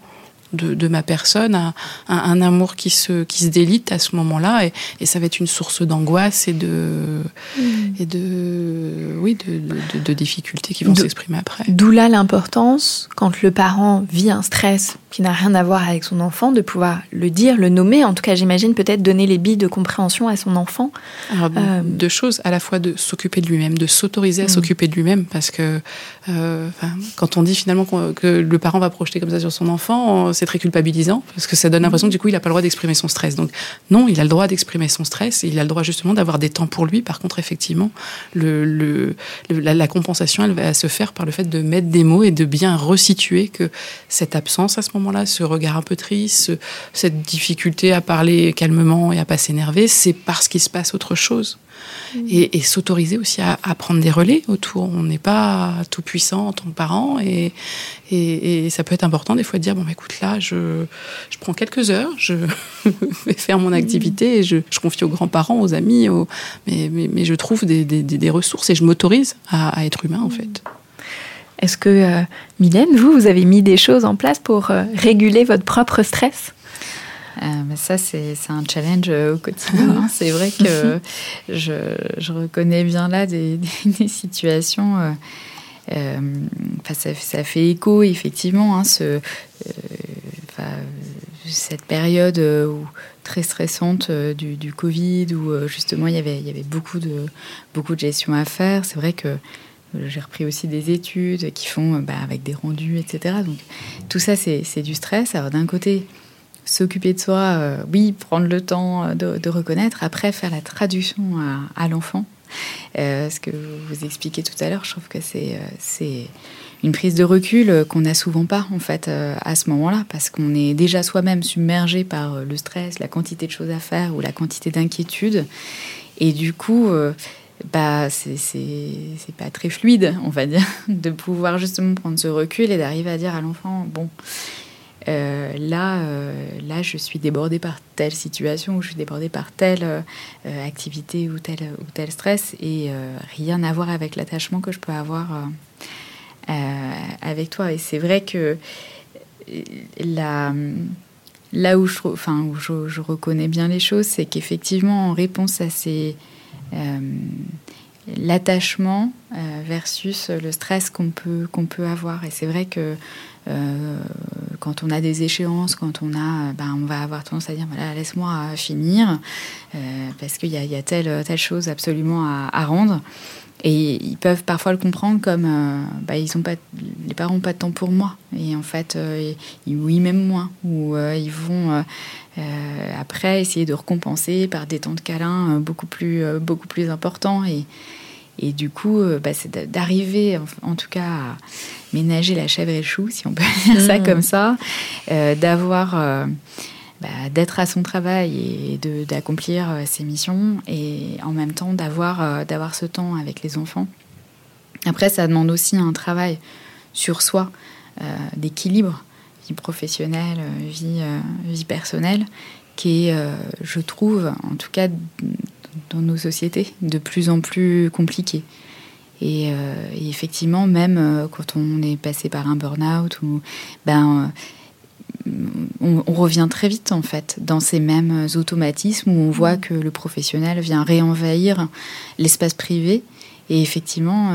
de, de, ma personne, un, un, amour qui se, qui se délite à ce moment-là, et, et, ça va être une source d'angoisse et de, mmh. et de, oui, de, de, de difficultés qui vont s'exprimer après. D'où là l'importance, quand le parent vit un stress qui n'a rien à voir avec son enfant, de pouvoir le dire, le nommer, en tout cas j'imagine peut-être donner les billes de compréhension à son enfant. Alors, euh... Deux choses, à la fois de s'occuper de lui-même, de s'autoriser à mmh. s'occuper de lui-même, parce que euh, quand on dit finalement que le parent va projeter comme ça sur son enfant, c'est très culpabilisant parce que ça donne l'impression que du coup il n'a pas le droit d'exprimer son stress. Donc non, il a le droit d'exprimer son stress et il a le droit justement d'avoir des temps pour lui. Par contre, effectivement, le, le, la, la, compensation, elle va se faire par le fait de mettre des mots et de bien resituer que cette absence à ce moment-là, ce regard un peu triste, cette difficulté à parler calmement et à pas s'énerver, c'est parce qu'il se passe autre chose. Mm. et, et s'autoriser aussi à, à, prendre des relais autour. On n'est pas tout puissant en tant que parent et, et, et, ça peut être important des fois de dire bon, écoute, là, je, je prends quelques heures, je vais faire mon activité et je, je confie aux grands-parents, aux amis, aux, mais, mais, mais, je trouve des, des, des ressources et je m'autorise à, à, être humain en fait. Est-ce que, euh, Mylène, vous, vous avez mis des choses en place pour euh, réguler votre propre stress? Euh, ça, c'est un challenge au quotidien. Hein. C'est vrai que je, je, reconnais bien là des, des, des situations. Euh, ça, ça, fait écho, effectivement, hein, ce, cette période où, très stressante du, du, Covid, où justement il y avait, il y avait beaucoup, de, beaucoup de gestion à faire. C'est vrai que j'ai repris aussi des études qui font bah, avec des rendus, etc. Donc tout ça, c'est du stress. D'un côté, s'occuper de soi, euh, oui, prendre le temps de, de, reconnaître, après faire la traduction à, l'enfant. ce que vous expliquez tout à l'heure, je trouve que c'est une prise de recul qu'on n'a souvent pas en fait à ce moment-là, parce qu'on est déjà soi-même submergé par le stress, la quantité de choses à faire ou la quantité d'inquiétude, et du coup bah, c'est pas très fluide, on va dire, de pouvoir justement prendre ce recul et d'arriver à dire à l'enfant, bon, euh, là, euh, là, je suis débordée par telle situation ou je suis débordée par telle euh, activité ou tel, ou tel stress et rien à voir avec l'attachement que je peux avoir avec toi. Et c'est vrai que là où, je, enfin, où je, je reconnais bien les choses, c'est qu'effectivement, en réponse à ces l'attachement versus le stress qu'on peut, qu'on peut avoir. Et c'est vrai que euh, quand on a des échéances, quand on a, ben, on va avoir tendance à dire voilà, laisse-moi finir euh, parce qu'il y a, telle, telle chose absolument à, rendre. Et ils peuvent parfois le comprendre comme euh, bah, ils ont pas, les parents n'ont pas de temps pour moi. Et en fait, oui, même moins. Ou ils vont après essayer de recompenser par des temps de câlin beaucoup plus, beaucoup plus importants. Et du coup, bah, c'est d'arriver, en, tout cas, à ménager la chèvre et le chou, si on peut dire ça mmh. comme ça, euh, d'avoir, euh, bah, d'être à son travail et d'accomplir euh, ses missions, et en même temps d'avoir, d'avoir ce temps avec les enfants. Après, ça demande aussi un travail sur soi, d'équilibre, vie professionnelle, vie, vie personnelle, qui est, je trouve, en tout cas dans nos sociétés, de plus en plus compliqué. Euh, et, effectivement, même euh, quand on est passé par un burn-out, ou, ben, euh, on, revient très vite en fait dans ces mêmes automatismes où on voit mmh. que le professionnel vient réenvahir l'espace privé. Et effectivement,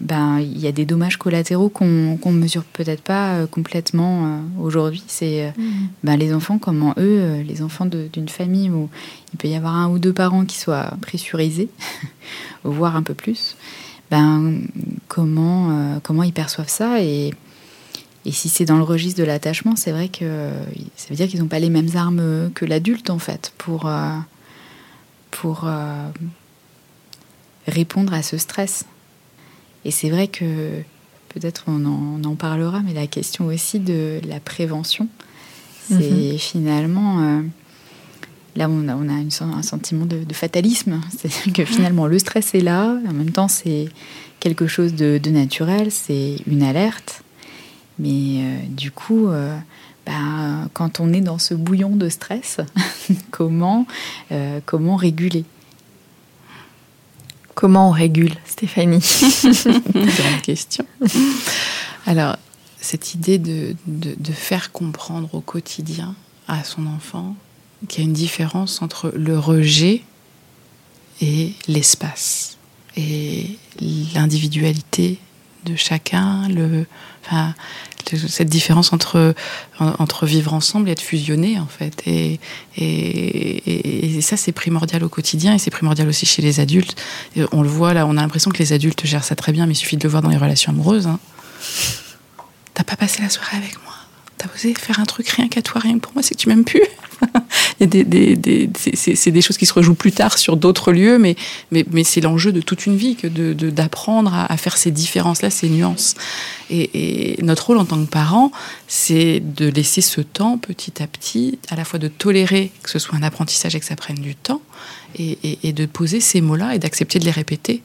ben, il y a des dommages collatéraux qu'on ne mesure peut-être pas complètement aujourd'hui. C'est mmh. ben, les enfants, comment eux, les enfants d'une famille où il peut y avoir un ou deux parents qui soient pressurisés, voire un peu plus ben, comment, euh, comment ils perçoivent ça. Et, et si c'est dans le registre de l'attachement, c'est vrai que ça veut dire qu'ils n'ont pas les mêmes armes que l'adulte, en fait, pour, euh, pour euh, répondre à ce stress. Et c'est vrai que peut-être on en, en, parlera, mais la question aussi de la prévention, c'est mm-hmm. finalement là on a, on a un sentiment de, fatalisme. C'est-à-dire que finalement le stress est là, en même temps c'est quelque chose de, naturel, c'est une alerte. Mais euh, du coup, euh, bah, quand on est dans ce bouillon de stress, comment, euh, comment réguler? Comment on régule, Stéphanie Grande question. Alors, cette idée de, de faire comprendre au quotidien à son enfant qu'il y a une différence entre le rejet et l'espace et l'individualité de chacun, le, enfin, cette différence entre, vivre ensemble et être fusionné en fait. Et ça c'est primordial au quotidien et c'est primordial aussi chez les adultes. on le voit là, on a l'impression que les adultes gèrent ça très bien, mais il suffit de le voir dans les relations amoureuses. Hein. T'as pas passé la soirée avec moi? T'as osé faire un truc rien qu'à toi, rien que pour moi, c'est que tu m'aimes plus c'est des choses qui se rejouent plus tard sur d'autres lieux, mais, mais, c'est l'enjeu de toute une vie que d'apprendre à, faire ces différences-là, ces nuances. Et, notre rôle en tant que parent, c'est de laisser ce temps petit à petit, à la fois de tolérer que ce soit un apprentissage et que ça prenne du temps, et, et de poser ces mots-là et d'accepter de les répéter.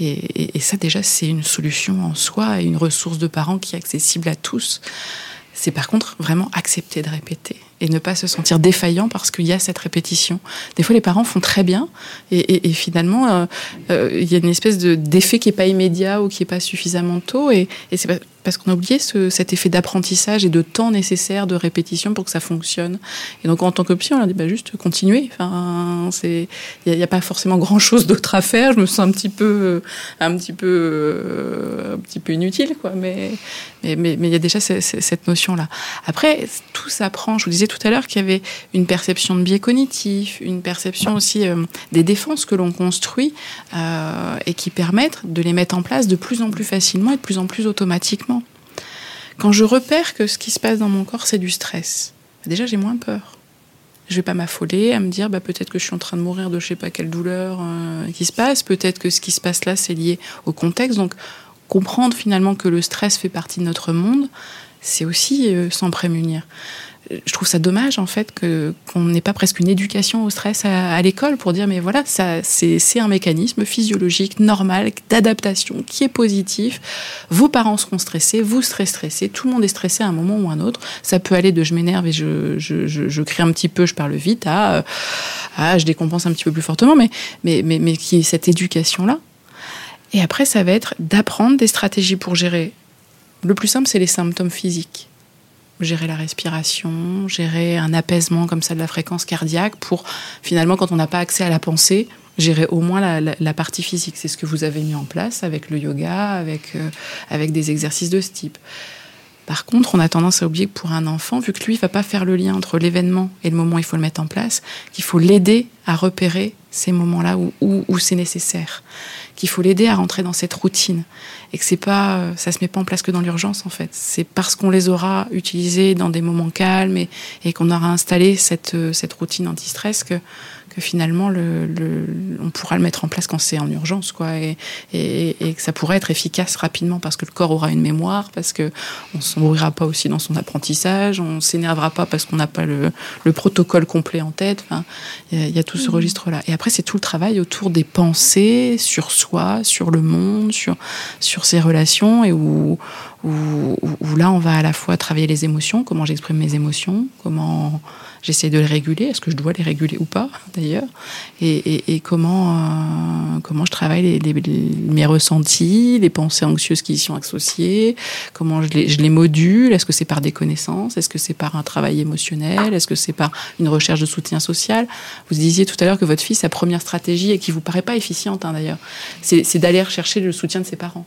Et, et, ça, déjà, c'est une solution en soi et une ressource de parents qui est accessible à tous. C'est par contre vraiment accepter de répéter et ne pas se sentir défaillant parce qu'il y a cette répétition. Des fois, les parents font très bien et, finalement, euh, euh, il y a une espèce d'effet qui n'est pas immédiat ou qui n'est pas suffisamment tôt et, et c'est parce qu'on a oublié ce, cet effet d'apprentissage et de temps nécessaire de répétition pour que ça fonctionne. Et donc, en tant que psy, on a dit bah, juste continuer. Enfin, il n'y a, pas forcément grand chose d'autre à faire. Je me sens un petit peu, un petit peu, euh, un petit peu inutile, quoi. Mais, mais, mais, il y a déjà cette notion-là. Après, tout s'apprend. Je vous disais tout à l'heure qu'il y avait une perception de biais cognitif, une perception aussi euh, des défenses que l'on construit euh, et qui permettent de les mettre en place de plus en plus facilement et de plus en plus automatiquement. Quand je repère que ce qui se passe dans mon corps, c'est du stress, déjà j'ai moins peur. Je vais pas m'affoler à me dire bah, peut-être que je suis en train de mourir de je sais pas quelle douleur euh, qui se passe. Peut-être que ce qui se passe là, c'est lié au contexte. Donc, comprendre finalement que le stress fait partie de notre monde, c'est aussi euh, s'en prémunir je trouve ça dommage en fait que qu'on n'ait pas presque une éducation au stress à, l'école pour dire mais voilà ça c'est un mécanisme physiologique normal d'adaptation qui est positif. Vos parents seront stressés, vous serez stressé, tout le monde est stressé à un moment ou un autre. Ça peut aller de je m'énerve et je, je, je, crie un petit peu, je parle vite à, à je décompense un petit peu plus fortement, mais mais mais, mais cette éducation là. Et après ça va être d'apprendre des stratégies pour gérer. Le plus simple c'est les symptômes physiques gérer la respiration, gérer un apaisement comme ça de la fréquence cardiaque pour finalement, quand on n'a pas accès à la pensée, gérer au moins la, partie physique. C'est ce que vous avez mis en place avec le yoga, avec, euh, avec des exercices de ce type. Par contre, on a tendance à oublier que pour un enfant, vu que lui, il va pas faire le lien entre l'événement et le moment où il faut le mettre en place, qu'il faut l'aider à repérer ces moments-là où, où c'est nécessaire qu'il faut l'aider à rentrer dans cette routine et que c'est pas, euh, ça se met pas en place que dans l'urgence en fait. C'est parce qu'on les aura utilisés dans des moments calmes et, et qu'on aura installé cette, euh, cette routine anti-stress que finalement le, le, on pourra le mettre en place quand c'est en urgence, quoi, et, et, et, que ça pourrait être efficace rapidement parce que le corps aura une mémoire, parce que on s'embrouillera pas aussi dans son apprentissage, on s'énervera pas parce qu'on n'a pas le, le, protocole complet en tête. Enfin, il y, a tout ce mmh. registre-là. Et après, c'est tout le travail autour des pensées sur soi, sur le monde, sur sur ses relations et où, où, là, on va à la fois travailler les émotions, comment j'exprime mes émotions, comment J'essaie de les réguler. Est-ce que je dois les réguler ou pas, d'ailleurs et, comment, euh, comment je travaille les, mes ressentis, les pensées anxieuses qui y sont associées Comment je les, je les module Est-ce que c'est par des connaissances Est-ce que c'est par un travail émotionnel Est-ce que c'est par une recherche de soutien social? Vous disiez tout à l'heure que votre fille, sa première stratégie, et qui vous paraît pas efficiente hein, d'ailleurs, c'est d'aller rechercher le soutien de ses parents.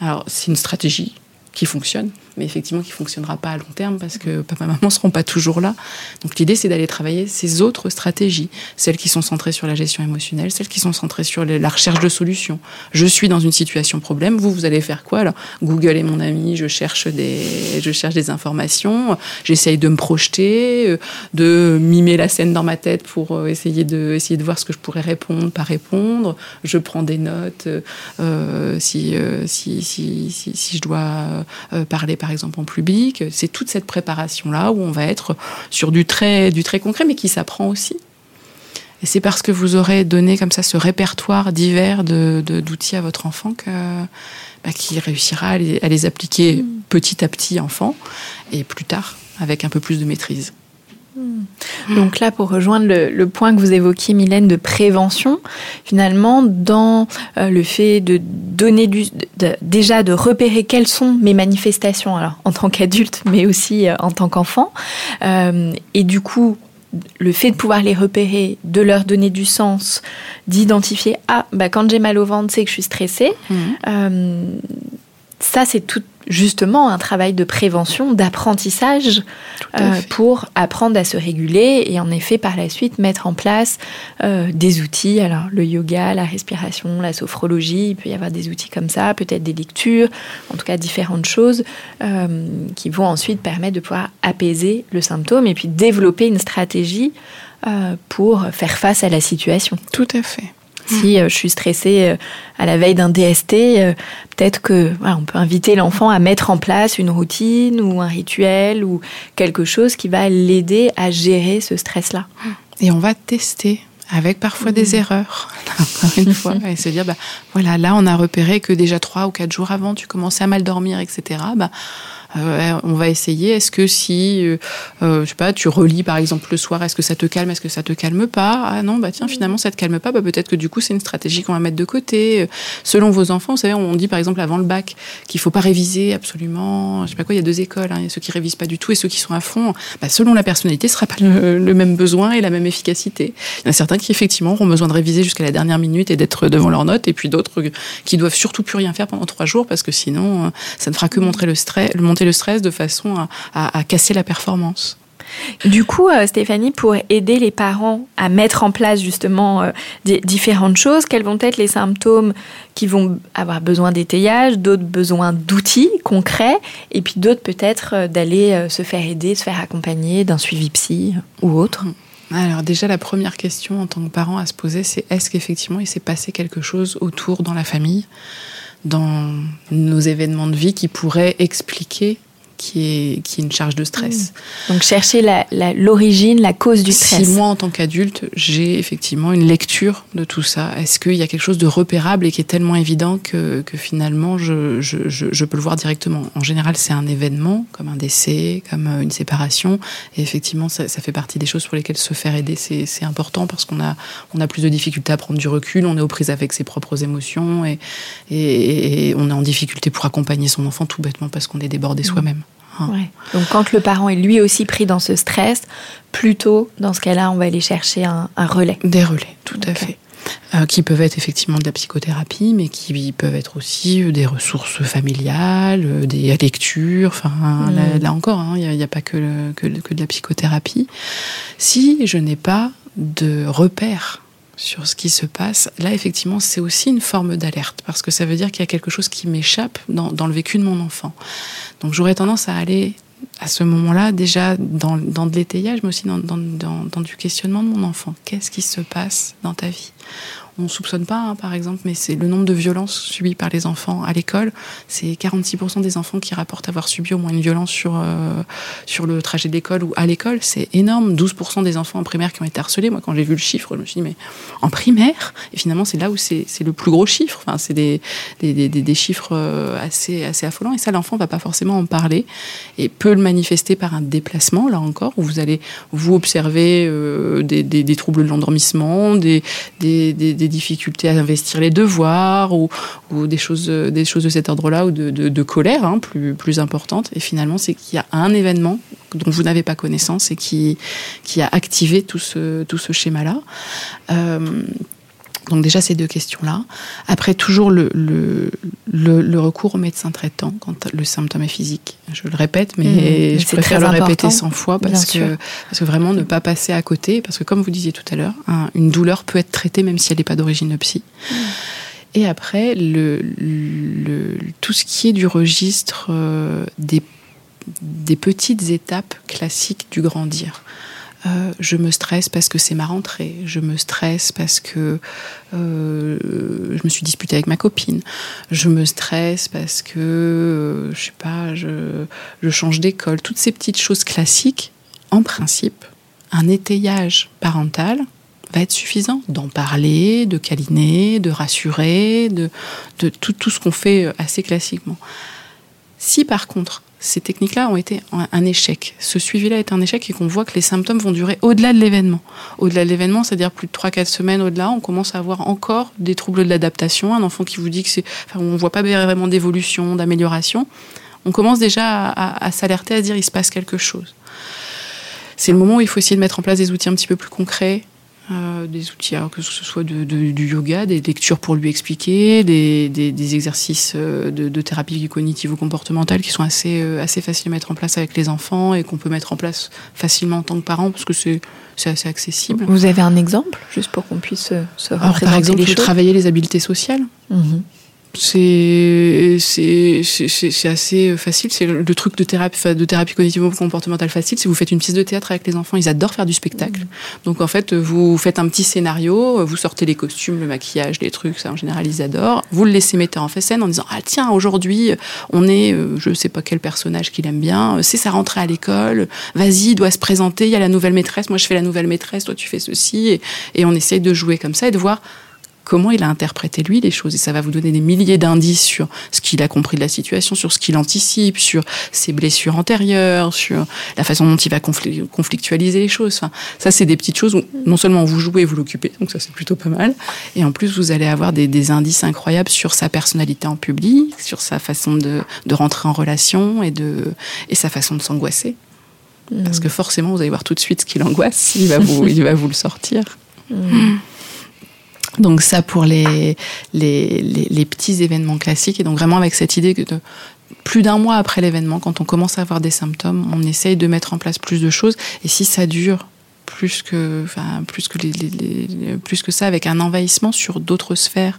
Alors, c'est une stratégie qui fonctionne, mais effectivement qui fonctionnera pas à long terme parce que papa et maman seront pas toujours là. Donc l'idée c'est d'aller travailler ces autres stratégies, celles qui sont centrées sur la gestion émotionnelle, celles qui sont centrées sur la recherche de solutions. Je suis dans une situation problème, vous vous allez faire quoi alors Google est mon ami, je cherche des je cherche des informations, j'essaye de me projeter, euh, de mimer la scène dans ma tête pour euh, essayer de essayer de voir ce que je pourrais répondre, pas répondre. Je prends des notes euh, si, euh, si, si, si, si je dois parler par exemple en public. C'est toute cette préparation-là où on va être sur du très, du très concret, mais qui s'apprend aussi. Et c'est parce que vous aurez donné comme ça ce répertoire divers d'outils de, d'outils à votre enfant que bah, qu'il réussira à les, à les appliquer mmh. petit à petit enfant et plus tard avec un peu plus de maîtrise. Hmm. Donc là, pour rejoindre le, point que vous évoquiez, Mylène, de prévention, finalement, dans euh, le fait de donner du, déjà de repérer quelles sont mes manifestations, alors en tant qu'adulte, mais aussi euh, en tant qu'enfant, euh, et du coup le fait de pouvoir les repérer, de leur donner du sens, d'identifier ah bah quand j'ai mal au ventre, c'est que je suis stressée. Hmm. ça, c'est tout justement un travail de prévention, d'apprentissage euh, pour apprendre à se réguler et en effet par la suite mettre en place euh, des outils. Alors le yoga, la respiration, la sophrologie, il peut y avoir des outils comme ça, peut-être des lectures, en tout cas différentes choses euh, qui vont ensuite permettre de pouvoir apaiser le symptôme et puis développer une stratégie pour faire face à la situation. Tout à fait. Si euh, je suis stressée euh, à la veille d'un DST, euh, peut-être que on peut inviter l'enfant à mettre en place une routine ou un rituel ou quelque chose qui va l'aider à gérer ce stress-là. Et on va tester avec parfois des mmh. erreurs, encore une fois, et se dire, bah, voilà, là, on a repéré que déjà trois ou quatre jours avant, tu commençais à mal dormir, etc. Bah, euh, on va essayer. Est-ce que si, euh, euh, je sais pas, tu relis par exemple le soir, est-ce que ça te calme, est-ce que ça te calme pas? Ah non, bah tiens, finalement ça te calme pas. Bah peut-être que du coup c'est une stratégie qu'on va mettre de côté. Selon vos enfants, vous savez, on dit par exemple avant le bac qu'il faut pas réviser absolument. Je sais pas quoi, il y a deux écoles. Hein. Il y a ceux qui révisent pas du tout et ceux qui sont à fond. Bah, selon la personnalité, ce sera pas le, le, même besoin et la même efficacité. Il y en a certains qui effectivement auront besoin de réviser jusqu'à la dernière minute et d'être devant leurs notes, et puis d'autres qui doivent surtout plus rien faire pendant trois jours parce que sinon ça ne fera que montrer le stress, monter le stress de façon à, casser la performance. Du coup, euh, Stéphanie, pour aider les parents à mettre en place justement euh, différentes choses, quels vont être les symptômes qui vont avoir besoin d'étayage, d'autres besoin d'outils concrets, et puis d'autres peut-être euh, d'aller se faire aider, se faire accompagner d'un suivi psy ou autre? Alors déjà, la première question en tant que parent à se poser, c'est est-ce qu'effectivement il s'est passé quelque chose autour dans la famille, dans nos événements de vie qui pourraient expliquer qui est, qui est une charge de stress. Mmh. Donc chercher l'origine, la, la, cause du stress. Si moi, en tant qu'adulte, j'ai effectivement une lecture de tout ça, est-ce qu'il y a quelque chose de repérable et qui est tellement évident que, que finalement je, je, je, je, peux le voir directement? En général, c'est un événement, comme un décès, comme euh, une séparation, et effectivement, ça, ça fait partie des choses pour lesquelles se faire aider, c'est important parce qu'on a, on a plus de difficultés à prendre du recul, on est aux prises avec ses propres émotions et, et, et on est en difficulté pour accompagner son enfant tout bêtement parce qu'on est débordé mmh. soi-même. Ouais. Donc quand le parent est lui aussi pris dans ce stress, plutôt dans ce cas-là, on va aller chercher un, un relais. Des relais, tout okay. à fait. Euh, qui peuvent être effectivement de la psychothérapie, mais qui peuvent être aussi euh, des ressources familiales, euh, des lectures. Enfin, mmh. là, là, encore, il hein, n'y a, a, pas que, le, que, que, de la psychothérapie. Si je n'ai pas de repères sur ce qui se passe, là effectivement c'est aussi une forme d'alerte parce que ça veut dire qu'il y a quelque chose qui m'échappe dans, le vécu de mon enfant. Donc j'aurais tendance à aller à ce moment-là déjà dans, de l'étayage mais aussi dans, du questionnement de mon enfant. Qu'est-ce qui se passe dans ta vie? On ne soupçonne pas, hein, par exemple, mais c'est le nombre de violences subies par les enfants à l'école. C'est 46% des enfants qui rapportent avoir subi au moins une violence sur, euh, sur le trajet de l'école ou à l'école. C'est énorme. 12% des enfants en primaire qui ont été harcelés. Moi, quand j'ai vu le chiffre, je me suis dit, mais en primaire? Et finalement, c'est là où c'est le plus gros chiffre. Enfin, c'est des, des, des, des, chiffres euh, assez, assez affolants. Et ça, l'enfant ne va pas forcément en parler et peut le manifester par un déplacement, là encore, où vous allez vous observer euh, des, troubles de l'endormissement, des, des, difficultés à investir les devoirs ou, des, choses, des choses de cet ordre-là ou de, colère hein, plus, plus importante. Et finalement, c'est qu'il y a un événement dont vous n'avez pas connaissance et qui, qui a activé tout ce, tout ce schéma-là. Euh, donc déjà ces deux questions-là. Après, toujours le, le, le, le, recours au médecin traitant quand le symptôme est physique. Je le répète, mais mmh, je préfère le répéter 100 fois parce que, parce que vraiment ne pas passer à côté. Parce que comme vous disiez tout à l'heure, hein, une douleur peut être traitée même si elle n'est pas d'origine psy. Mmh. Et après, le, le, tout ce qui est du registre euh, des, des petites étapes classiques du grandir. Euh, je me stresse parce que c'est ma rentrée, je me stresse parce que euh, je me suis disputée avec ma copine, je me stresse parce que, euh, je sais pas, je, change d'école, toutes ces petites choses classiques, en principe, un étayage parental va être suffisant d'en parler, de câliner, de rassurer, de, de tout, tout ce qu'on fait assez classiquement. Si par contre, ces techniques-là ont été un échec. Ce suivi-là est un échec et qu'on voit que les symptômes vont durer au-delà de l'événement. Au-delà de l'événement, c'est-à-dire plus de 3-4 semaines au-delà, on commence à avoir encore des troubles de l'adaptation. Un enfant qui vous dit que c'est, enfin, on voit pas vraiment d'évolution, d'amélioration. On commence déjà à, à, à s'alerter, à se dire il se passe quelque chose. C'est le moment où il faut essayer de mettre en place des outils un petit peu plus concrets, euh, des outils, alors que ce soit de, de, du yoga, des lectures pour lui expliquer, des, des, des exercices de, de thérapie cognitive ou comportementale qui sont assez, euh, assez faciles à mettre en place avec les enfants et qu'on peut mettre en place facilement en tant que parent parce que c'est assez accessible. Vous avez un exemple, juste pour qu'on puisse se alors, Par exemple, les travailler les habiletés sociales. Mmh c'est assez facile. C'est le truc de thérapie, de thérapie cognitivo-comportementale facile. Si vous faites une pièce de théâtre avec les enfants, ils adorent faire du spectacle. Mmh. Donc en fait, vous faites un petit scénario, vous sortez les costumes, le maquillage, les trucs, ça en général ils adorent. Vous le laissez mettre en scène en disant ah tiens aujourd'hui on est, euh, je sais pas quel personnage qu'il aime bien, c'est sa rentrée à l'école. Vas-y, il doit se présenter. Il y a la nouvelle maîtresse. Moi je fais la nouvelle maîtresse. Toi tu fais ceci et, et on essaye de jouer comme ça et de voir comment il a interprété lui les choses. Et ça va vous donner des milliers d'indices sur ce qu'il a compris de la situation, sur ce qu'il anticipe, sur ses blessures antérieures, sur la façon dont il va conflictualiser les choses. Enfin, ça, c'est des petites choses où non seulement vous jouez et vous l'occupez, donc ça c'est plutôt pas mal, et en plus vous allez avoir des, des, indices incroyables sur sa personnalité en public, sur sa façon de, de rentrer en relation et, de, et sa façon de s'angoisser. Parce que forcément, vous allez voir tout de suite ce qui l'angoisse, il va vous, il va vous le sortir. Donc ça pour les, les, les, petits événements classiques. Et donc vraiment avec cette idée que de, plus d'un mois après l'événement, quand on commence à avoir des symptômes, on essaye de mettre en place plus de choses. Et si ça dure plus que, enfin, plus que, les, plus que ça, avec un envahissement sur d'autres sphères,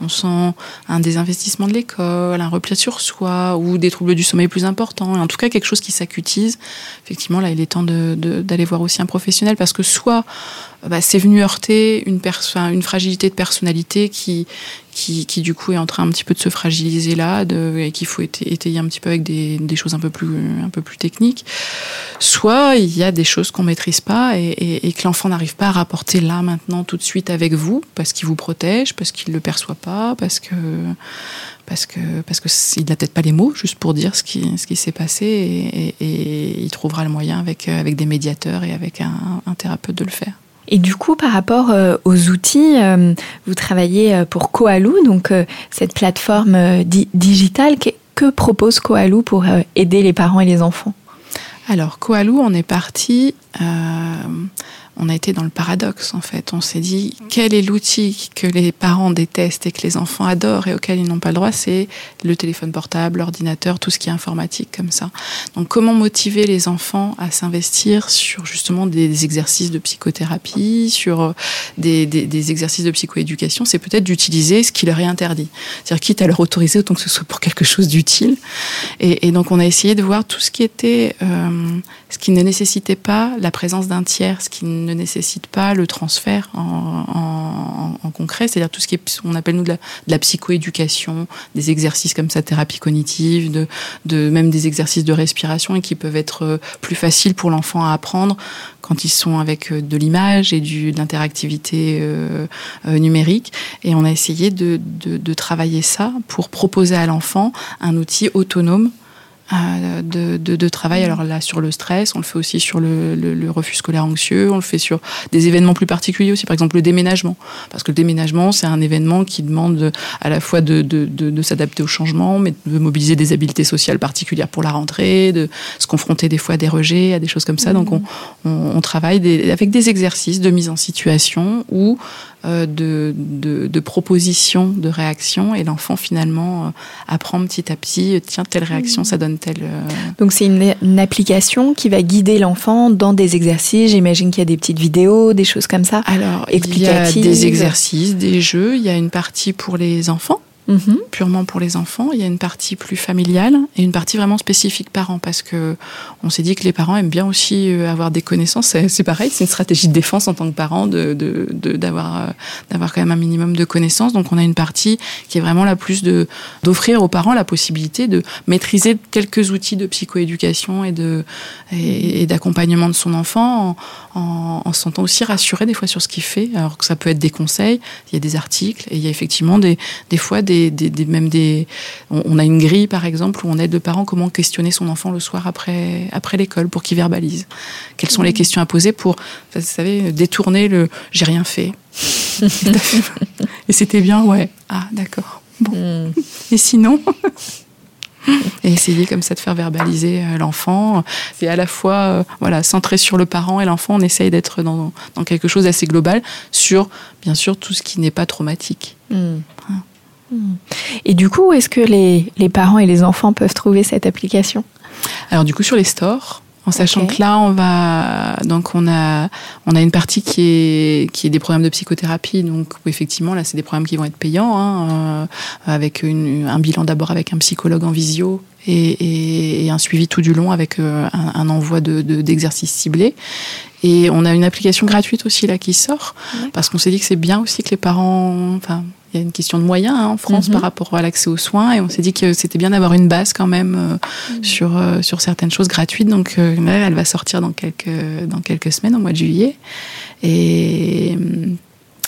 on sent un désinvestissement de l'école, un repli sur soi ou des troubles du sommeil plus importants. Et en tout cas, quelque chose qui s'acutise. Effectivement, là, il est temps d'aller voir aussi un professionnel parce que soit bah, c'est venu heurter une, une fragilité de personnalité qui, qui, qui, du coup est en train un petit peu de se fragiliser là de, et qu'il faut étayer un petit peu avec des, des, choses un peu plus un peu plus techniques. Soit il y a des choses qu'on maîtrise pas et, et, et que l'enfant n'arrive pas à rapporter là maintenant tout de suite avec vous parce qu'il vous protège parce qu'il le perçoit pas parce que parce que parce que il n'a peut-être pas les mots juste pour dire ce qui ce qui s'est passé et, et, il trouvera le moyen avec avec des médiateurs et avec un, un thérapeute de le faire et du coup, par rapport euh, aux outils, euh, vous travaillez euh, pour Koalou, donc cette plateforme digitale. Que, que propose Koalou pour aider les parents et les enfants? Alors, Koalou, on est parti on a été dans le paradoxe en fait. On s'est dit quel est l'outil que les parents détestent et que les enfants adorent et auquel ils n'ont pas le droit, c'est le téléphone portable, l'ordinateur, tout ce qui est informatique comme ça. Donc comment motiver les enfants à s'investir sur justement des exercices de psychothérapie, sur euh, des, exercices de psychoéducation, c'est peut-être d'utiliser ce qui leur est interdit. C'est-à-dire quitte à leur autoriser autant que ce soit pour quelque chose d'utile. Et, et, donc on a essayé de voir tout ce qui était, euh, ce qui ne nécessitait pas la présence d'un tiers, ce qui ne nécessite pas le transfert en, concret, c'est-à-dire tout ce qui est, on appelle nous de la, psychoéducation, des exercices comme ça, thérapie cognitive, de, même des exercices de respiration et qui peuvent être euh, plus faciles pour l'enfant à apprendre quand ils sont avec euh, de l'image et du, de l'interactivité euh, numérique. Et on a essayé de travailler ça pour proposer à l'enfant un outil autonome de, de, de, travail. Alors là, sur le stress, on le fait aussi sur le, le, le, refus scolaire anxieux, on le fait sur des événements plus particuliers aussi, par exemple le déménagement. Parce que le déménagement, c'est un événement qui demande à la fois de, de s'adapter au changement, mais de mobiliser des habiletés sociales particulières pour la rentrée, de se confronter des fois à des rejets, à des choses comme ça. Donc on, on, on travaille des, avec des exercices de mise en situation où de, de, de, propositions, de réactions, et l'enfant finalement euh, apprend petit à petit, tiens, telle réaction, ça donne telle... Euh, Donc c'est une, une, application qui va guider l'enfant dans des exercices, j'imagine qu'il y a des petites vidéos, des choses comme ça. Alors, il y a des exercices, des jeux, il y a une partie pour les enfants, Mhm. purement pour les enfants. Il y a une partie plus familiale et une partie vraiment spécifique parents parce que on s'est dit que les parents aiment bien aussi euh, avoir des connaissances. C'est pareil, c'est une stratégie de défense en tant que parent de euh, d'avoir quand même un minimum de connaissances. Donc on a une partie qui est vraiment la plus de d'offrir aux parents la possibilité de maîtriser quelques outils de psychoéducation et de et, d'accompagnement de son enfant en, en, en se sentant aussi rassuré des fois sur ce qu'il fait. Alors que ça peut être des conseils, il y a des articles et il y a effectivement des des fois des des, même des. On, a une grille, par exemple, où on aide le parent comment questionner son enfant le soir après, après l'école pour qu'il verbalise. Quelles sont les mmh. questions à poser pour, vous savez, détourner le j'ai rien fait. Et c'était bien, ouais. Ah, d'accord. Bon. Mmh. Et sinon et essayer comme ça de faire verbaliser euh, l'enfant. C'est à la fois euh, voilà centré sur le parent et l'enfant. On essaye d'être dans, dans, quelque chose d'assez global sur bien sûr tout ce qui n'est pas traumatique. Mmh. Hmm. Et du coup, est-ce que les, les, parents et les enfants peuvent trouver cette application? Alors du coup, sur les stores, en sachant que là, on va donc on a on a une partie qui est qui est des programmes de psychothérapie. Donc effectivement, là, c'est des programmes qui vont être payants, hein, euh, avec une, un bilan d'abord avec un psychologue en visio et, et, et, un suivi tout du long avec euh, un, un, envoi de d'exercices ciblés. Et on a une application gratuite aussi là qui sort parce qu'on s'est dit que c'est bien aussi que les parents, enfin il y a une question de moyens hein, en France mhm. par rapport à l'accès aux soins et on s'est dit que c'était bien d'avoir une base quand même euh, mhm. sur euh, sur certaines choses gratuites donc euh, elle va sortir dans quelques dans quelques semaines au mois de juillet et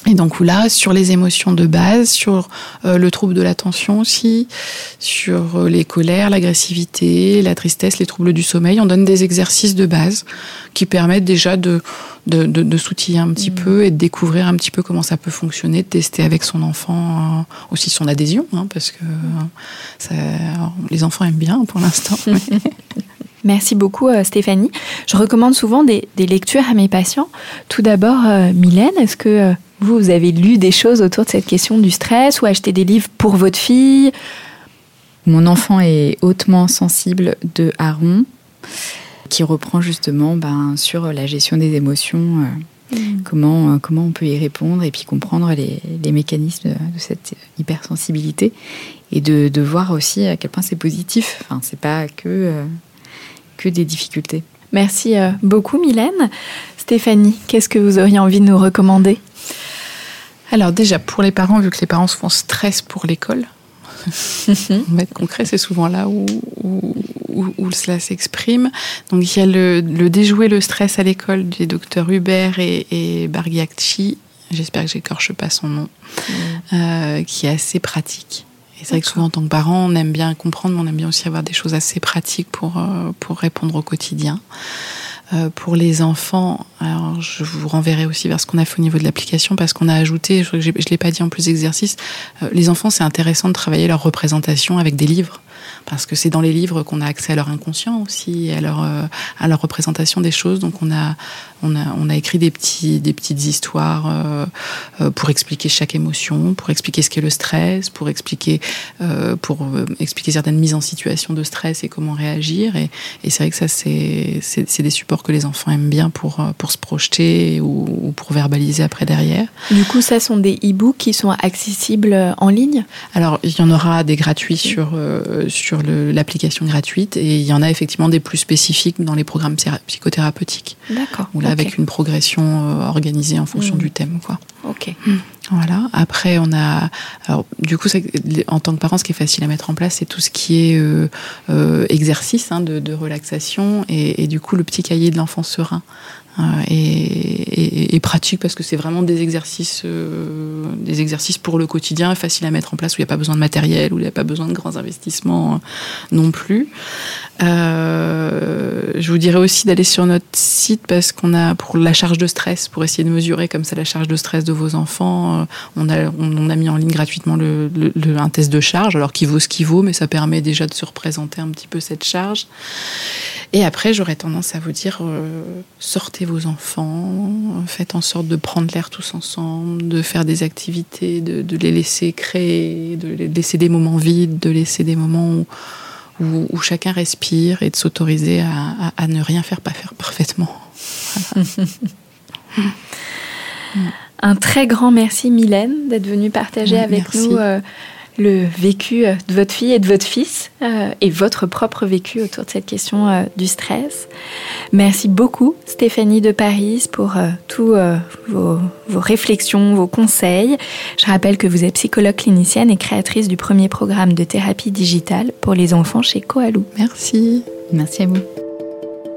et donc là, sur les émotions de base, sur euh, le trouble de l'attention aussi, sur euh, les colères, l'agressivité, la tristesse, les troubles du sommeil, on donne des exercices de base qui permettent déjà de, de, de, de s'outiller un petit mmh. peu et de découvrir un petit peu comment ça peut fonctionner, de tester avec son enfant euh, aussi son adhésion, hein, parce que ça, les enfants aiment bien pour l'instant. Merci beaucoup Stéphanie. Je recommande souvent des, des, lectures à mes patients. Tout d'abord, Mylène, est-ce que vous, vous avez lu des choses autour de cette question du stress ou acheté des livres pour votre fille? Mon enfant est hautement sensible de Aaron, qui reprend justement ben, sur la gestion des émotions. Mm. Comment, comment on peut y répondre et puis comprendre les, les mécanismes de, cette hypersensibilité et de, de, voir aussi à quel point c'est positif. Enfin, c'est pas que, que des difficultés. Merci beaucoup, Mylène. Stéphanie, qu'est-ce que vous auriez envie de nous recommander? Alors déjà, pour les parents, vu que les parents se font stress pour l'école, on va être concret, c'est souvent là où, où, cela s'exprime. Donc il y a le, Déjouer le stress à l'école des docteurs Hubert et, et Bargiacci, j'espère que j'écorche pas son nom, mm. euh, qui est assez pratique. Et c'est vrai que souvent en tant que parent, on aime bien comprendre, mais on aime bien aussi avoir des choses assez pratiques pour, euh, pour répondre au quotidien. Euh, pour les enfants, alors je vous renverrai aussi vers ce qu'on a fait au niveau de l'application parce qu'on a ajouté, je ne l'ai pas dit en plus d'exercice, euh, les enfants c'est intéressant de travailler leur représentation avec des livres parce que c'est dans les livres qu'on a accès à leur inconscient aussi, à leur, euh, à leur représentation des choses. Donc on a, on a, on a écrit des, petits, des petites histoires euh, euh, pour expliquer chaque émotion, pour expliquer ce qu'est le stress, pour expliquer, pour expliquer certaines mises en situation de stress et comment réagir. Et, et c'est vrai que ça, c'est, des supports que les enfants aiment bien pour, pour se projeter ou, pour verbaliser après derrière. Du coup, ça sont des e-books qui sont accessibles en ligne? Alors, il y en aura des gratuits sur, sur l'application gratuite et il y en a effectivement des plus spécifiques dans les programmes psychothérapeutiques. D'accord. Ou là avec une progression euh, organisée en fonction mm. du thème, quoi. Ok. Mm. Voilà. Après, on a. Alors, du coup, en tant que parent, ce qui est facile à mettre en place, c'est tout ce qui est euh, euh, exercice hein, de, relaxation et, et, du coup, le petit cahier de l'enfant serein. Euh, et, pratique parce que c'est vraiment des exercices, euh, des exercices pour le quotidien, faciles à mettre en place où il n'y a pas besoin de matériel, où il n'y a pas besoin de grands investissements euh, non plus. Euh, je vous dirais aussi d'aller sur notre site parce qu'on a pour la charge de stress, pour essayer de mesurer comme ça la charge de stress de vos enfants, on a, on, a mis en ligne gratuitement le, le, un test de charge, alors qui vaut ce qu'il vaut, mais ça permet déjà de se représenter un petit peu cette charge. Et après, j'aurais tendance à vous dire, sortez vos enfants, faites en sorte de prendre l'air tous ensemble, de faire des activités, de, les laisser créer, de laisser des moments vides, de laisser des moments où, chacun respire et de s'autoriser à, ne rien faire, pas faire parfaitement. Un très grand merci Mylène d'être venue partager avec nous euh, le vécu euh, de votre fille et de votre fils euh, et votre propre vécu autour de cette question euh, du stress. Merci beaucoup Stéphanie de Paris pour tous vos, vos, réflexions, vos conseils. Je rappelle que vous êtes psychologue clinicienne et créatrice du premier programme de thérapie digitale pour les enfants chez Coalou. Merci. Merci à vous.